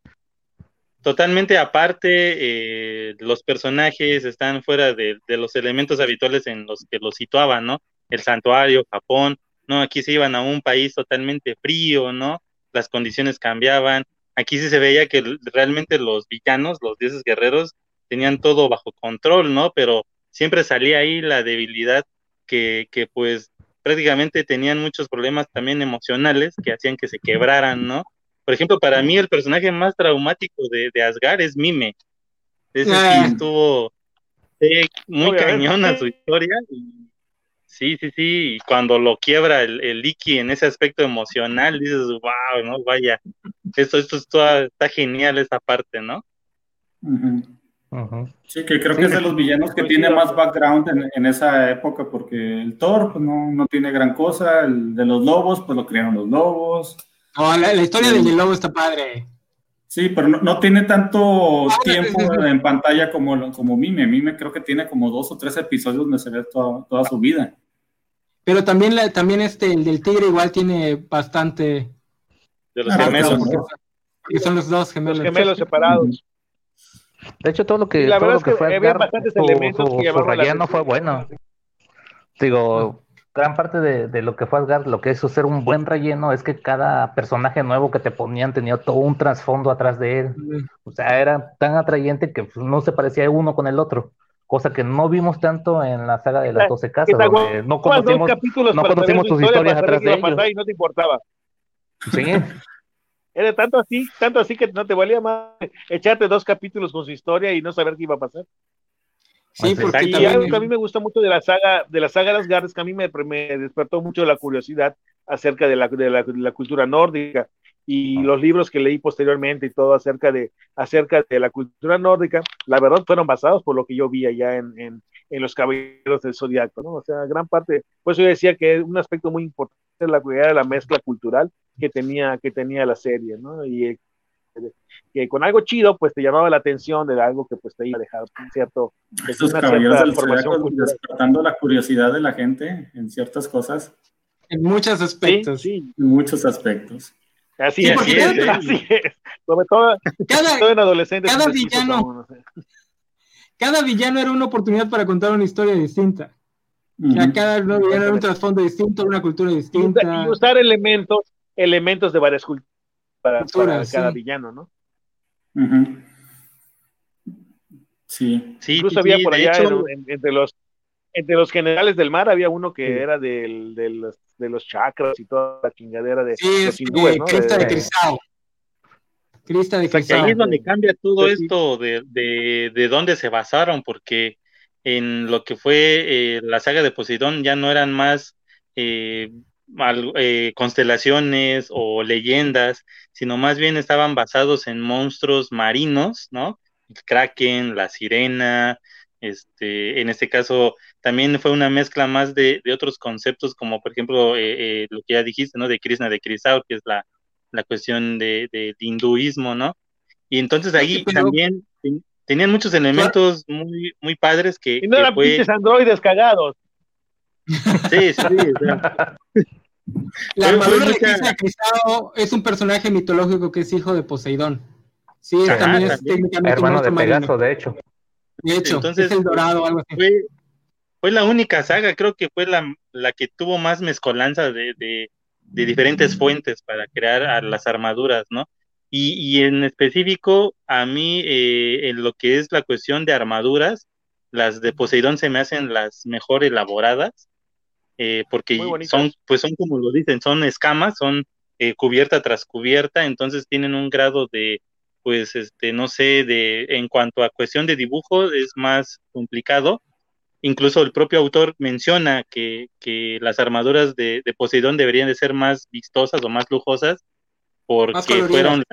totalmente aparte, eh, los personajes están fuera de, los elementos habituales en los que los situaban, ¿no? El santuario, Japón, ¿no? Aquí se iban a un país totalmente frío, ¿no? Las condiciones cambiaban. Aquí sí se veía que realmente los villanos, los dioses guerreros, tenían todo bajo control, ¿no? Pero siempre salía ahí la debilidad que, que pues prácticamente tenían muchos problemas también emocionales que hacían que se quebraran, ¿no? Por ejemplo, para mí el personaje más traumático de, de Asgard es Mime. Ese ah. sí estuvo eh, muy cañona su historia. Y, sí, sí, sí. Y cuando lo quiebra el, el Iki en ese aspecto emocional, dices, wow, no, vaya. Esto, esto está, está genial esa parte, ¿no? Uh -huh. Uh -huh. Sí, que creo sí, que es de los villanos que tiene más background en, en, esa época, porque el Thor pues, no, no tiene gran cosa, el de los lobos, pues lo crearon los lobos. No, la, la historia sí. del lobo está padre. Sí, pero no, no tiene tanto ah, tiempo sí, sí, en pantalla como, como Mime. Mime creo que tiene como dos o tres episodios donde se ve toda, toda su vida. Pero también, la, también este, el del tigre igual tiene bastante... De los ah, gemelos. Porque son los dos gemelos. Los gemelos separados. De hecho, todo lo que, la todo verdad lo que es que fue había bastantes su, elementos su, que su relleno fue bueno. Digo, gran parte de, lo que fue Asgard, lo que hizo ser un buen relleno, es que cada personaje nuevo que te ponían tenía todo un trasfondo atrás de él. O sea, era tan atrayente que pues, no se parecía uno con el otro. Cosa que no vimos tanto en la saga de las 12 casas, donde no conocimos, no conocimos sus historias atrás de ellos. Y no te importaba. Sí. <laughs> Era tanto así, tanto así que no te valía más echarte dos capítulos con su historia y no saber qué iba a pasar. Sí, porque y algo que a mí me gusta mucho de la saga, de la saga de las garras, que a mí me, despertó mucho la curiosidad acerca de la, de la, cultura nórdica y ah. los libros que leí posteriormente y todo acerca de, acerca de la cultura nórdica, la verdad fueron basados por lo que yo vi allá en, en, en los caballeros del zodiaco, ¿no? O sea, gran parte, pues yo decía que un aspecto muy importante la, de la mezcla cultural que tenía, que tenía la serie, ¿no? Y que con algo chido, pues te llamaba la atención de algo que pues te iba a dejar cierto. Estos caballeros del Zodiaco despertando la curiosidad de la gente en ciertas cosas. En muchos aspectos. Sí, En muchos aspectos. Así, es, así <laughs> es. Sobre todo, cada, en adolescentes. Cada villano, cada villano era una oportunidad para contar una historia distinta. cada villano era un trasfondo distinto, una cultura distinta. Y usar elementos, elementos de varias para, cada villano, ¿no? Sí. sí. Incluso había por allá entre los entre los generales del mar había uno que era del, de, los, de los chakras y toda la chingadera de sí, los hindúes, ¿no? Crista de, Cristal. Crista de Cristal. ahí es donde cambia todo pues esto de, de, de, dónde se basaron, porque en lo que fue eh, la saga de Poseidón ya no eran más eh, eh, constelaciones o leyendas, sino más bien estaban basados en monstruos marinos, ¿no? El kraken, la sirena, este, en este caso también fue una mezcla más de, otros conceptos, como por ejemplo eh, eh, lo que ya dijiste, ¿no? De Krishna de Krisao, que es la, la cuestión de, de, hinduismo, ¿no? Y entonces ahí también tenían muchos elementos muy, muy padres que... Y no eran pinches androides cagados. Sí, sí. <laughs> La armadura de es un personaje mitológico que es hijo de Poseidón. Sí, también es técnicamente hermano de Pegaso, de hecho. De hecho, Entonces, es el dorado, algo así. Fue, fue, la única saga, creo que fue la, la que tuvo más mezcolanza de, de, de diferentes fuentes para crear las armaduras, ¿no? Y, y, en específico, a mí, eh, en lo que es la cuestión de armaduras, las de Poseidón se me hacen las mejor elaboradas eh, porque son, pues son como lo dicen, son escamas, son eh, cubierta tras cubierta, entonces tienen un grado de, pues, este, no sé, de, en cuanto a cuestión de dibujo es más complicado. Incluso el propio autor menciona que, que las armaduras de, de, Poseidón deberían de ser más vistosas o más lujosas porque fueron,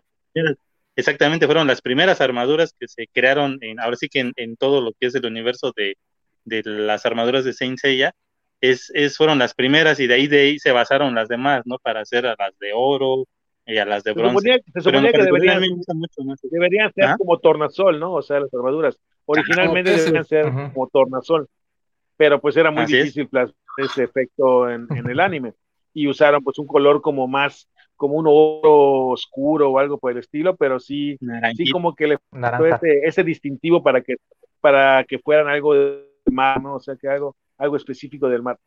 exactamente, fueron las primeras armaduras que se crearon, en, ahora sí que en, en todo lo que es el universo de, de las armaduras de Saint Seiya, es, es, fueron las primeras y de ahí de ahí se basaron las demás, ¿no? Para hacer a las de oro y a las de bronce. Se suponía, que deberían, deberían ser ¿Ah? como tornasol, ¿no? O sea, las armaduras. Originalmente deberían ser como tornasol, pero pues era muy difícil plasmar ese efecto en, en, el anime. Y usaron pues un color como más, como un oro oscuro o algo por el estilo, pero sí, sí como que le fue ese, ese distintivo para que, para que fueran algo de más, ¿no? O sea, que algo algo específico del mar.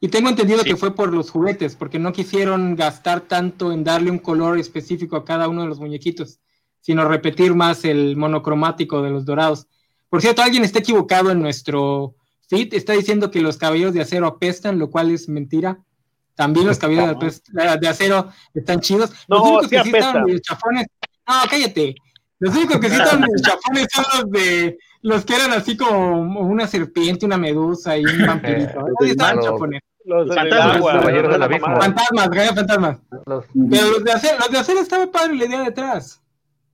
Y tengo entendido que fue por los juguetes, porque no quisieron gastar tanto en darle un color específico a cada uno de los muñequitos, sino repetir más el monocromático de los dorados. Por cierto, alguien está equivocado en nuestro feed, está diciendo que los caballeros de acero apestan, lo cual es mentira. También los caballeros de acero están chidos. Los únicos que sí estaban medio chafones. No, cállate. Los únicos que sí <laughs> estaban medio chafones son los de los que eran así como una serpiente, una medusa y un vampirito. <laughs> Los, fantasmas, fantasmas, fantasmas. Pero los de hacer, los de hacer estaba padre la idea detrás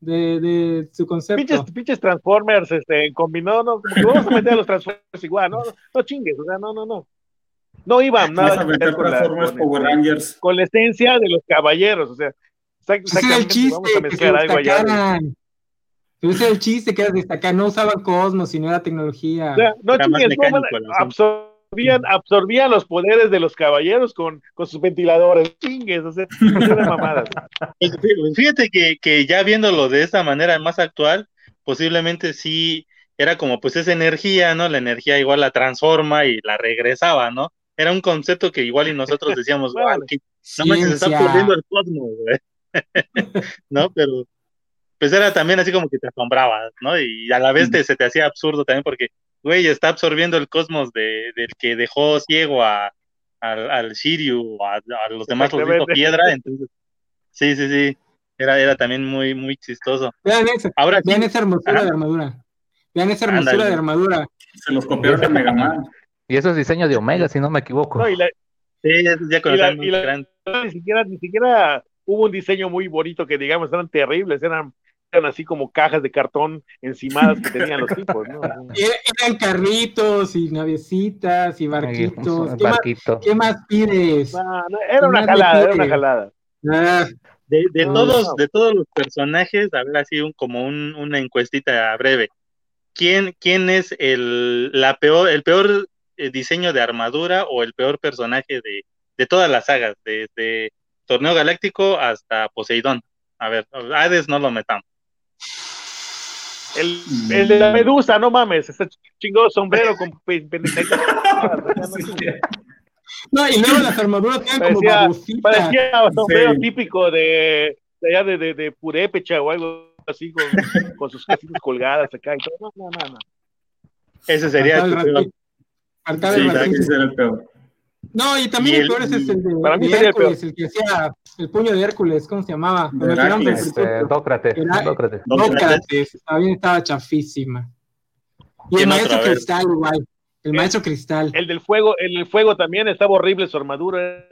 de, de su concepto. Pinches, pinches Transformers, este, combinó, no, como que vamos a meter a los Transformers igual, no, no chingues, o sea, no, no, no. No iban nada a meter con la, con, Power Rangers. con la esencia de los caballeros, o sea, exactamente, el chiste, vamos a mezclar algo allá. Ese es el chiste que era destacar, no usaban Cosmos, sino era tecnología. no chingues, absorbían, absorbían los poderes de los caballeros con, con sus ventiladores, chingues, o sea, <laughs> mamadas. Fíjate que, que ya viéndolo de esta manera más actual, posiblemente sí, era como pues esa energía, ¿no? La energía igual la transforma y la regresaba, ¿no? Era un concepto que igual y nosotros decíamos, <laughs> wow, que no me se está perdiendo el cosmos, güey. <laughs> ¿No? Pero pues era también así como que te asombraba, ¿no? Y a la vez te, se te hacía absurdo también porque, güey, está absorbiendo el cosmos de, del que dejó ciego a, al, al Shiryu, a, a los demás los dijo piedra, entonces, sí, sí, sí, era, era también muy, muy chistoso. Vean esa, Ahora sí, vean esa hermosura Ajá. de armadura. Vean esa hermosura Ándale. de armadura. Se los copiaron de Mega Man. Y eso es diseño de Omega, si no me equivoco. No, y la, sí, esos ya con y la- están y la- gran- ni siquiera, ni siquiera hubo un diseño muy bonito que digamos eran terribles, eran, eran así como cajas de cartón encimadas que tenían los tipos, ¿no? <laughs> Er- Eran carritos y navecitas y barquitos. ¿Qué más, qué más pides? No, no, era una jalada, era una jalada. Ah, De, de No, todos, no. de todos los personajes, a ver así un, como un- una encuestita breve. ¿Quién, quién es el, la peor, el peor eh, diseño de armadura o el peor personaje de, de todas las sagas, desde Torneo Galáctico hasta Poseidón? A ver, Hades no lo metamos. El, el de la medusa, no mames, ese chingado sombrero con. <laughs> No, y luego las armaduras tienen como Parecía, babositas. parecía un sombrero Sí. típico de, de allá de, de, de Purépecha o algo así, con, con sus casitas colgadas acá y todo. No, no, no, no. Ese sería Faltaba tu el peor. Sí, el el peor. No, y también Y el el- peor es ese, el de, Para mí de sería el peor. Hércules, el que hacía el puño de Hércules, ¿cómo se llamaba? Heracles, Este. Dócrates, Era- Dócrates. Dócrates, también estaba chafísima. Y el ¿Quién maestro cristal igual. El maestro cristal. El del fuego, el del fuego también estaba horrible su armadura.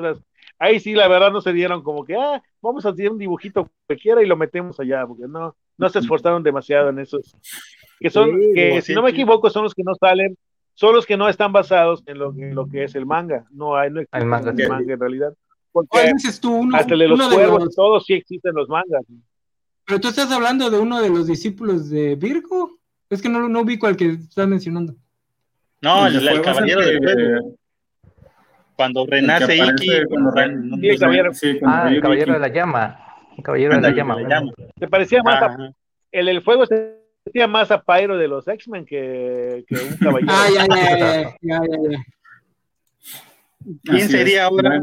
Ahí sí, la verdad, no se dieron como que, ah, vamos a hacer un dibujito cualquiera y lo metemos allá, porque no, no se esforzaron demasiado en esos. Que son, Sí, que si no me equivoco, son los que no salen, son los que no están basados en lo, en lo que es el manga. No hay, no existe El manga, sí. manga en realidad. ¿Cuál Porque dices tú? Uno, hasta el de los de cuervos los- todos sí existen los mangas. Pero tú estás hablando de uno de los discípulos de Virgo. Es que no, no ubico al que estás mencionando. No, El el, de el fuego es el caballero que- del fuego. Cuando el renace Iki, cuando Sí, el caballero. Sí, cuando Ah, el caballero Iki. de la llama. El caballero de la Ándale, llama. Se parecía más a, el del fuego se parecía más a Pyro de los X-Men que, un caballero. Ah, ya, ya, ya, <laughs> ¿Quién sería ahora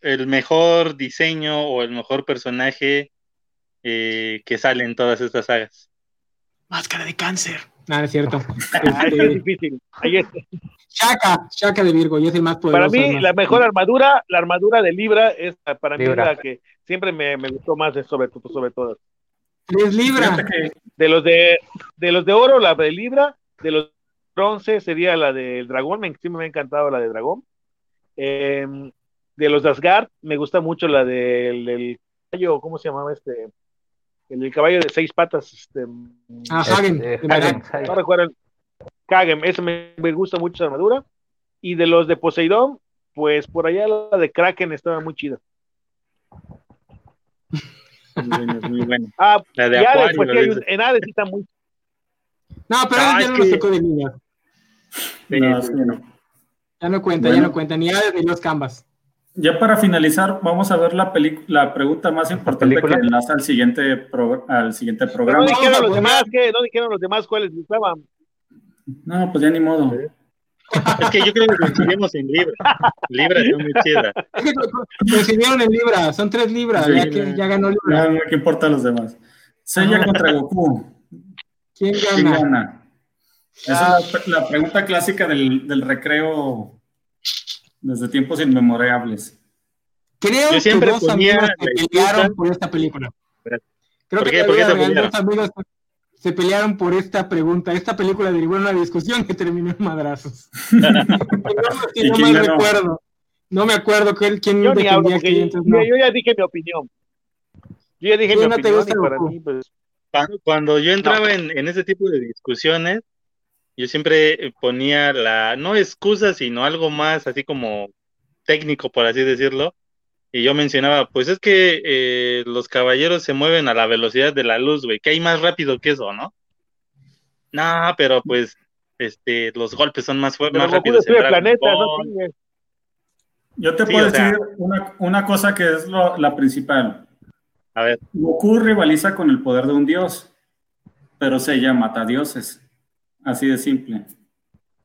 el mejor diseño o el mejor personaje eh, que sale en todas estas sagas? Máscara de cáncer. Ah, es cierto. <laughs> Ah, este... es difícil. Ahí está. Shaka, Shaka de Virgo, yo soy más poderoso. Para mí, la mejor armadura, la armadura de Libra, es para mí la que siempre me, me gustó más sobre, sobre todas. De los de, de los de oro, la de libra, de los bronce sería la del dragón, me, sí me ha encantado la de dragón. Em, de los de Asgard, me gusta mucho la del, del, caballo, ¿cómo se llamaba este? El, caballo de seis patas. Este, ah, Hagen. Este, no recuerdo. Hagen, ese me, me, gusta mucho esa armadura. Y de los de Poseidón, pues por allá la de Kraken estaba muy chida. Muy bueno, es muy bueno. Ah, La de y Hades, Acuario. sí hay un- en Hades sí está muy No, pero Ah, ya no nos que- tocó de niños. Sí, no, sí, sí, sí. no. Ya no cuenta, Bueno. ya no cuenta. Ni Hades ni los Canvas. Ya para finalizar, vamos a ver la, la pregunta más importante que enlaza al siguiente, pro- al siguiente programa. no dijeron los demás, ¿qué? No dijeron los demás cuáles gustaban. No, pues ya ni modo. <laughs> Es que yo creo que coincidimos en Libra. Libra es muy chida. Es que co- co- coincidieron en Libra, son tres Libras, Sí, ya que ya ganó Libra. No, no, ¿qué importa a los demás? Sella Ajá. contra Goku. ¿Quién ¿Quién gana? gana? Esa es la, la pregunta clásica del, del recreo desde tiempos inmemorables. Creo Yo siempre que dos amigos se pelearon por esta película. ¿Por Creo qué? que ¿Por qué dos amigos se pelearon por esta pregunta. Esta película derivó en una discusión que terminó en madrazos. <laughs> no, si ¿Y no mal recuerdo. No me acuerdo quién, quién Yo defendía que yo, no. yo ya dije mi opinión. Yo ya dije Sí, mi no te opinión gusta y para mí, pues, Cuando, cuando yo entraba en, en ese tipo de discusiones, yo siempre ponía la, no excusa, sino algo más así como técnico, por así decirlo. Y yo mencionaba, pues es que eh, los caballeros se mueven a la velocidad de la luz, güey, que hay más rápido que eso, ¿no? No, pero pues este, los golpes son más fuertes, más rápidos. planetas, no. Yo te Sí, puedo sea- decir una, una cosa que es lo- la principal. A ver, Goku rivaliza con el poder de un dios, pero Seiya mata dioses. Así de simple.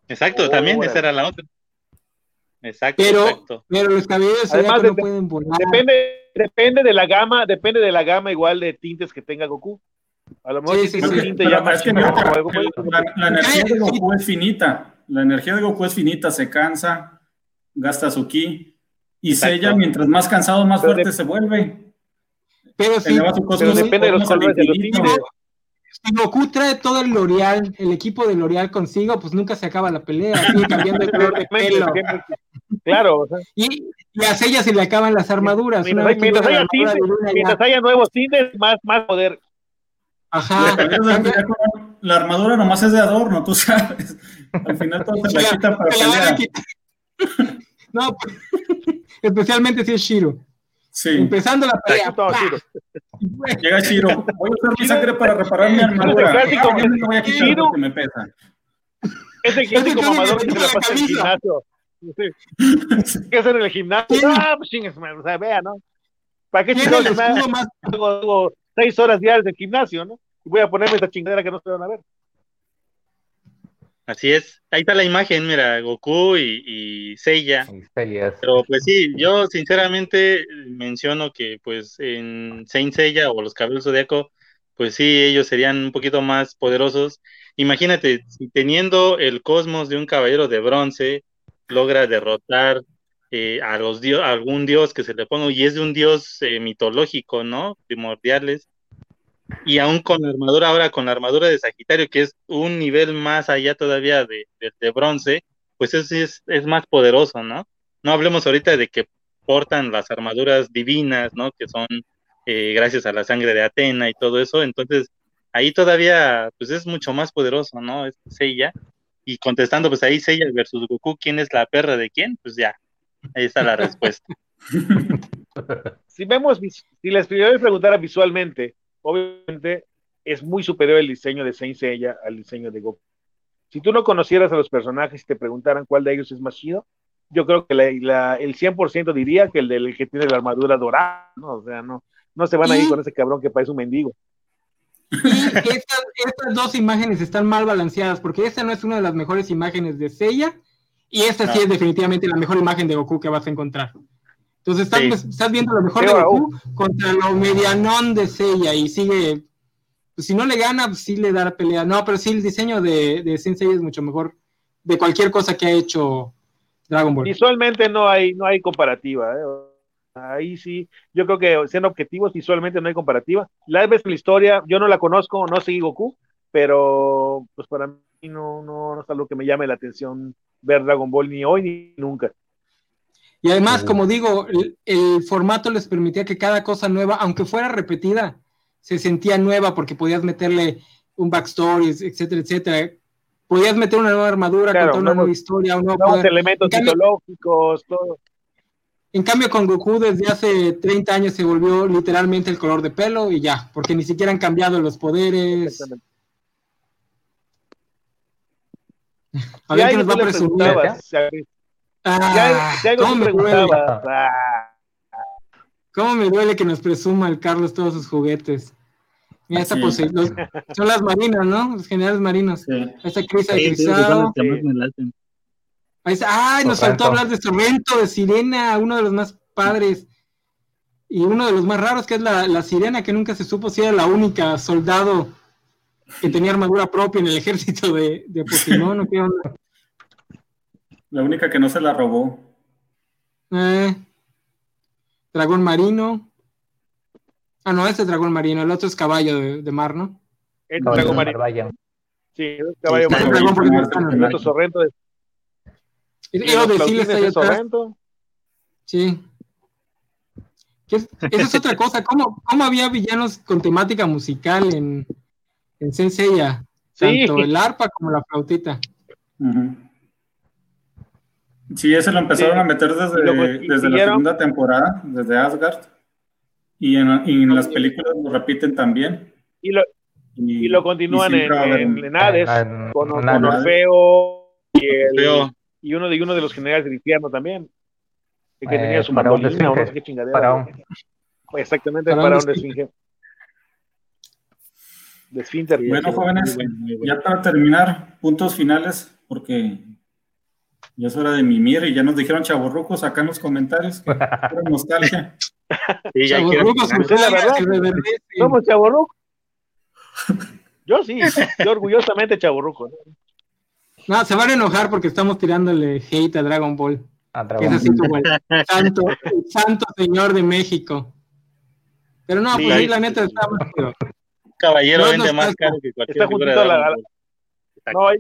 Exacto, Oh, también órale. esa era la otra. Exacto, Pero, exacto. pero los cabellos Además de- no pueden volar. Depende, depende de la gama, depende de la gama igual de tintes que tenga Goku. A lo mejor Sí, si sí, sí. un tinte Pero ya más es que no, algo, la, la energía de. Goku es finita. La energía de Goku es finita, se cansa, gasta su ki. Y Exacto. Sella, mientras más cansado, más Pero fuerte de- se vuelve. Pero sí, pero depende de los colores de los tintes. si Goku trae todo el L'Oreal, el equipo de L'Oreal consigo, pues nunca se acaba la pelea, sigue cambiando de color de pelo. Claro, o sea, Y, y a Sella se le acaban las armaduras. mientras, haya armadura tintes, divina, ya- mientras haya nuevos tintes, más, más poder. Ajá. La armadura nomás es de adorno, tú sabes. Al final todos <laughs> se la la- quitan para pelear. <laughs> No, pues, <laughs> especialmente si es Shiro. Sí. Empezando la pelea. Todo. Llega Shiro. Voy a usar mi sangre para reparar mi armadura. clásico. Ah, Shiro. porque me pesa. Es el clásico cambio mamador que se la quita la pasa en gimnasio. <laughs> ¿Qué hacer en el gimnasio? Ah, pues chingues, o sea, vea, ¿no? ¿Para qué chingados me más hago, hago seis horas diarias de gimnasio, no? Y voy a ponerme esta chingadera que no se van a ver. Así es. Ahí está la imagen, mira, Goku y, y Seiya. Pero pues sí, yo sinceramente menciono que pues en Saint Seiya o los Caballeros Zodiaco, pues sí, ellos serían un poquito más poderosos. Imagínate, si teniendo el cosmos de un caballero de bronce, logra derrotar eh, a los dios, algún dios que se le ponga, y es de un dios eh, mitológico, ¿no? Primordiales. Y aún con la armadura, ahora con la armadura de Sagitario, que es un nivel más allá todavía de, de, bronce, pues sí es, es más poderoso, ¿no? No hablemos ahorita de que portan las armaduras divinas, ¿no? Que son eh, gracias a la sangre de Atena y todo eso. Entonces, ahí todavía, pues es mucho más poderoso, ¿no? Es Seiya. Y contestando, pues ahí Seiya versus Goku, ¿quién es la perra de quién? Pues ya, ahí está la respuesta. <laughs> Si vemos, si les preguntara visualmente, obviamente es muy superior el diseño de Saint Seiya al diseño de Goku. Si tú no conocieras a los personajes y te preguntaran cuál de ellos es más chido, yo creo que la- la- el 100% diría que el del que tiene la armadura dorada, ¿no? O sea, no, no se van a ir con ese cabrón que parece un mendigo. Y estas, estas dos imágenes están mal balanceadas, porque esta no es una de las mejores imágenes de Seiya, y esta sí es definitivamente la mejor imagen de Goku que vas a encontrar. Entonces estás, Sí. estás viendo lo mejor de Goku contra lo medianón de Seiya, y sigue, pues si no le gana, pues sí le da pelea. No, pero sí el diseño de, de Saint Seiya es mucho mejor de cualquier cosa que ha hecho Dragon Ball. Visualmente no hay, no hay comparativa. ¿eh? Ahí sí, yo creo que siendo objetivos, visualmente no hay comparativa. La vez la historia, yo no la conozco, no seguí Goku, pero pues para mí no, no, no es algo que me llame la atención ver Dragon Ball ni hoy ni nunca. Y además, como digo, el, el formato les permitía que cada cosa nueva, aunque fuera repetida, se sentía nueva porque podías meterle un backstory, etcétera, etcétera. Podías meter una nueva armadura, Claro, contar una nueva historia, un nuevo Nuevos poder. elementos En cambio- mitológicos, todo. En cambio, con Goku desde hace 30 años se volvió literalmente el color de pelo y ya, porque ni siquiera han cambiado los poderes. <laughs> A ver qué nos va a presumir. Ah, ¿cómo, me duele, ah, cómo me duele que nos presuma el Carlos todos sus juguetes. Mira, esta Sí. los- son las marinas, ¿no? Los generales marinos. Sí. Esta Crisa de Sí, Ahí está. Ay, nos faltó hablar de Sorrento, de Sirena, uno de los más padres. Y uno de los más raros, que es la, la Sirena, que nunca se supo si era la única soldado que tenía armadura propia en el ejército de, de Pokémon. ¿o qué onda? <laughs> La única que no se la robó. Eh, dragón marino. Ah, no, este es dragón marino, el otro es caballo de, de mar, ¿no? este Caballo dragón de marino. Sí, es caballo Sí, marino. dragón Marino, marino. Marino. Otro Y de ahí atrás. Sorrento. Sí. <laughs> Esa es otra cosa. ¿Cómo, cómo había villanos con temática musical en, en Saint Seiya? Sí. Tanto el arpa como la flautita. Ujú. Sí, ese lo empezaron Sí. a meter desde, luego desde la segunda temporada, desde Asgard. Y en, y en las películas lo repiten también. Y lo, y lo continúan y en, en, un- en Hades, Ah, en- con, con. Orfeo y, el-. Y uno de uno de los generales del infierno también. El que Eh, tenía su de mandolina o no sé Esfinge. qué chingadera. Faraón. Exactamente, el Faraón de faraón de Esfinge. de esfínter. Bueno, jóvenes, ya para terminar, puntos finales, porque ya es hora de mimir y ya nos dijeron chaborrucos acá en los comentarios que <laughs> era nostalgia. Sí, ya Sí, la verdad. Somos chaborrucos. <laughs> Yo sí, yo orgullosamente chaborruco. ¿no? No, se van a enojar porque estamos tirándole hate a Dragon Ball. A Dragon es así como el santo, el santo señor de México. Pero no, Sí, pues sí, ahí- la neta está más chido. Caballero No, vende no, más está- caro que cualquier está figura de la- Ball. No, ahí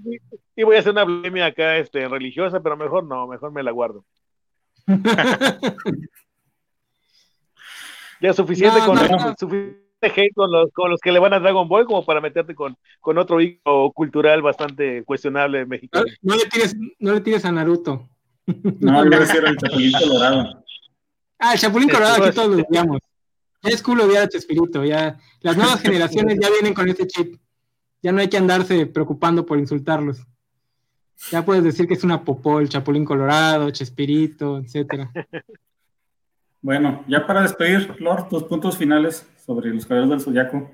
sí voy a hacer una blasfemia acá este, religiosa, pero mejor no, mejor me la guardo. <laughs> Ya suficiente No, con no. suficiente hate con los, con los que le van a Dragon Ball como para meterte con, con otro hijo cultural bastante cuestionable No, mexicano. no le tires, no le tires a Naruto. No, iba a decir el chapulín colorado. Ah, el Chapulín Colorado aquí todos lo odiamos. Ya es cool odiar a Chespirito, ya. Las nuevas <laughs> generaciones ya vienen con este chip. Ya no hay que andarse preocupando por insultarlos. Ya puedes decir que es una popó, el Chapulín Colorado, Chespirito, etcétera. <laughs> Bueno, ya para despedir, Lord, tus puntos finales sobre los caballeros del Zodiaco.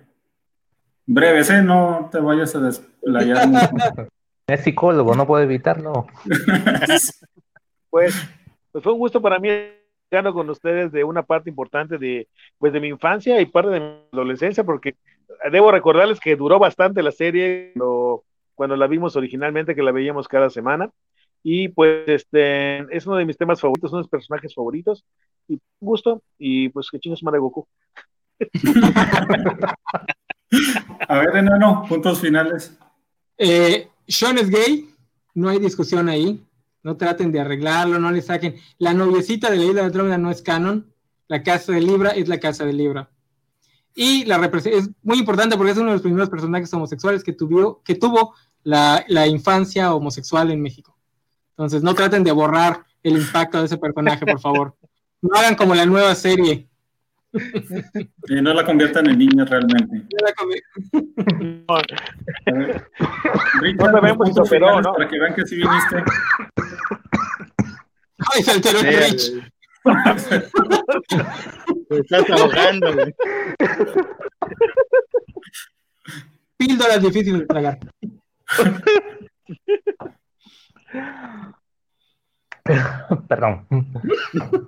Breves, ¿eh? No te vayas a desplayar <laughs> mucho. Es psicólogo, no puedo evitarlo. <laughs> Pues, pues fue un gusto para mí estar con ustedes de una parte importante de, pues de mi infancia y parte de mi adolescencia, porque debo recordarles que duró bastante la serie cuando, cuando la vimos originalmente, que la veíamos cada semana. Y pues este es uno de mis temas favoritos, uno de mis personajes favoritos. Y un gusto, y pues que chingos madre Goku. <laughs> A ver, enano, puntos finales. Eh, Sean es gay, no hay discusión ahí. No traten de arreglarlo, no le saquen. La noviecita de la isla de Andrómeda no es canon. La casa de Libra es la casa de Libra. Y la es muy importante porque es uno de los primeros personajes homosexuales que, tuvo, que tuvo la, la infancia homosexual en México. Entonces, no traten de borrar el impacto de ese personaje, por favor. No hagan como la nueva serie. <laughs> Y no la conviertan en niña realmente. No, <laughs> Richard, No tus si operó, ¿no? Para que vean que sí viniste. Ay, se alteró el Rich. Te estás ahogando, güey. Píldoras difíciles de tragar. <laughs> <laughs> Perdón.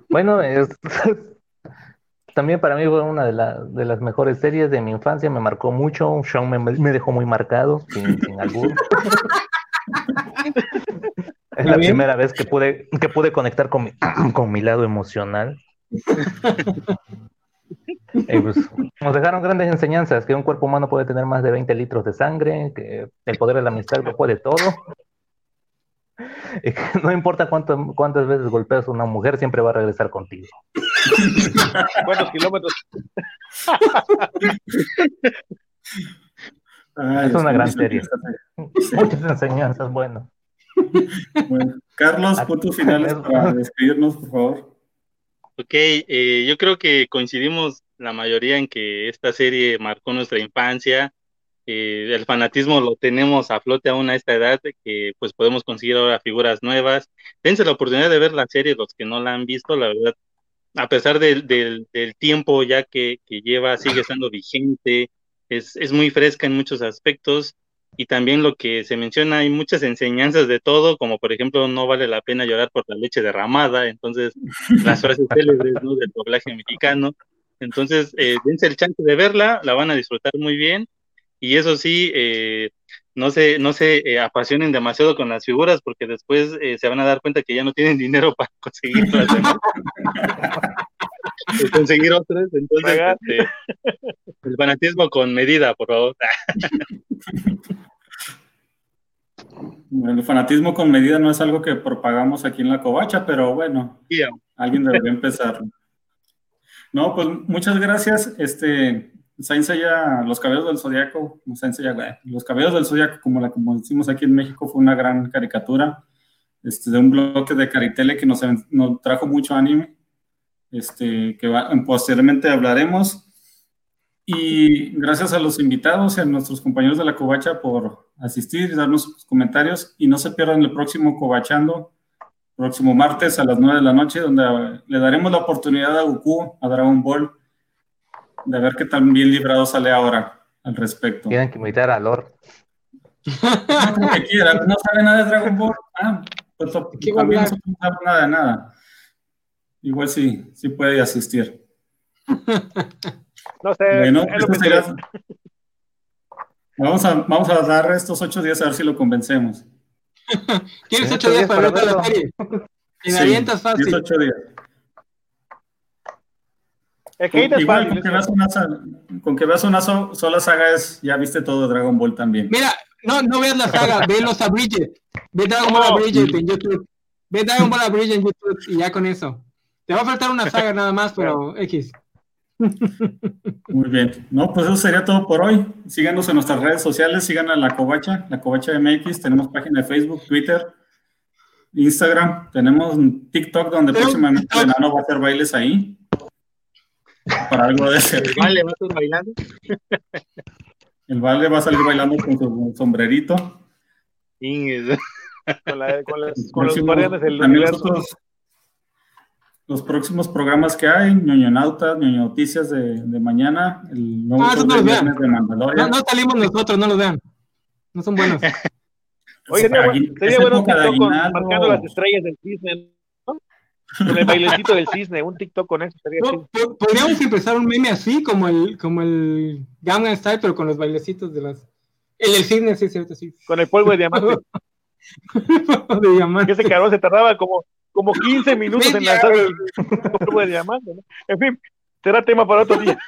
Bueno, es, <laughs> también para mí fue una de, la- de las mejores series de mi infancia, me marcó mucho, Sean me, me dejó muy marcado, sin, sin albur. Es la bien? primera vez que pude, que pude conectar con mi, <clears throat> con mi lado emocional. Pues, nos dejaron grandes enseñanzas, que un cuerpo humano puede tener más de 20 litros de sangre, que el poder de la amistad lo puede todo. <laughs> No importa cuánto- cuántas veces golpeas a una mujer, siempre va a regresar contigo. <laughs> ¿Cuántos kilómetros? Ay, Es una gran serie. Muchas enseñanzas, bueno. Bueno, Carlos, puntos finales para <laughs> despedirnos, por favor. Ok, eh, yo creo que coincidimos la mayoría en que esta serie marcó nuestra infancia. Eh, el fanatismo lo tenemos a flote aún a esta edad, que pues podemos conseguir ahora figuras nuevas. Dense la oportunidad de ver la serie, los que no la han visto, la verdad, a pesar del, del, del tiempo ya que, que lleva, sigue estando vigente, es, es muy fresca en muchos aspectos. Y también lo que se menciona, hay muchas enseñanzas de todo, como por ejemplo, no vale la pena llorar por la leche derramada, entonces las frases célebres ¿no? del doblaje mexicano. Entonces, eh, dense el chance de verla, la van a disfrutar muy bien. Y eso sí, eh, no se, no se eh, apasionen demasiado con las figuras, porque después eh, se van a dar cuenta que ya no tienen <laughs> dinero para conseguir las demás. Conseguir otras. Entonces, este, <laughs> el fanatismo con medida, por favor. El fanatismo con medida no es algo que propagamos aquí en la covacha, pero bueno, alguien debería empezar. No, pues muchas gracias. Este, Saint Seiya, Los Caballeros del Zodiaco, Saint Seiya, güey, Los Caballeros del Zodiaco, como la como decimos aquí en México, fue una gran caricatura. Este, de un bloque de Caritele que nos, nos trajo mucho anime. Este, que va- posteriormente hablaremos. Y gracias a los invitados y a nuestros compañeros de la Covacha por asistir y darnos sus comentarios. Y no se pierdan el próximo Covachando, próximo martes a las 9 de la noche, donde le daremos la oportunidad a Goku, a Dragon Ball, de ver qué tan bien librado sale ahora. al respecto. Tienen que imitar a Lord. <laughs> No, que quiera, no sabe nada de Dragon Ball. Ah, pues ¿Qué va a también no sabemos nada de nada. Igual sí, sí puede asistir. <laughs> No sé, Bueno, es lo eso que sería- te- Vamos a, vamos a dar estos ocho días a ver si lo convencemos. <laughs> Tienes ocho días para ver la serie. Y Sí, avientas fácil. 18 días. El hate es Igual, fácil. con que, veas una, con que veas una so- sola saga es, ya viste todo de Dragon Ball también. Mira, no, no veas la saga, <laughs> ve los Abridged. Ve Dragon Ball No. Abridged en YouTube. Ve Dragon Ball Abridged en YouTube y ya con eso. Te va a faltar una saga nada más, pero X. Muy bien. No, pues eso sería todo por hoy. Síganos en nuestras redes sociales, sigan a La Covacha, La Covacha MX. Tenemos página de Facebook, Twitter, Instagram. Tenemos TikTok donde próximamente el enano va a hacer bailes ahí. Para algo de ser. El vale va a estar bailando. El Vale va a salir bailando con su sombrerito. Con, la- con las- Los con los próximos- guardianes del también universo. nosotros- los próximos programas que hay, ñoño Nautas, ñoño Noticias de, de mañana, el nuevo Ah, no de los vean. de No, no salimos nosotros, no los vean. No son buenos. <laughs> Oye, sería, sería bueno aguinaldo. marcando las estrellas del cisne, ¿no? Con el bailecito del cisne, un TikTok con eso sería Podríamos empezar un meme así, como el, como el Gangnam Style, pero con los bailecitos de las. El del cisne, sí, cierto, sí. Con el polvo de diamante. <laughs> de diamante. Que ese cabrón se tardaba como, como 15 minutos en lanzar hora. el polvo de diamante. ¿no? En fin, será tema para otro día.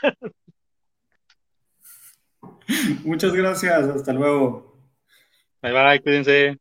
Muchas gracias, hasta luego. Bye bye, cuídense.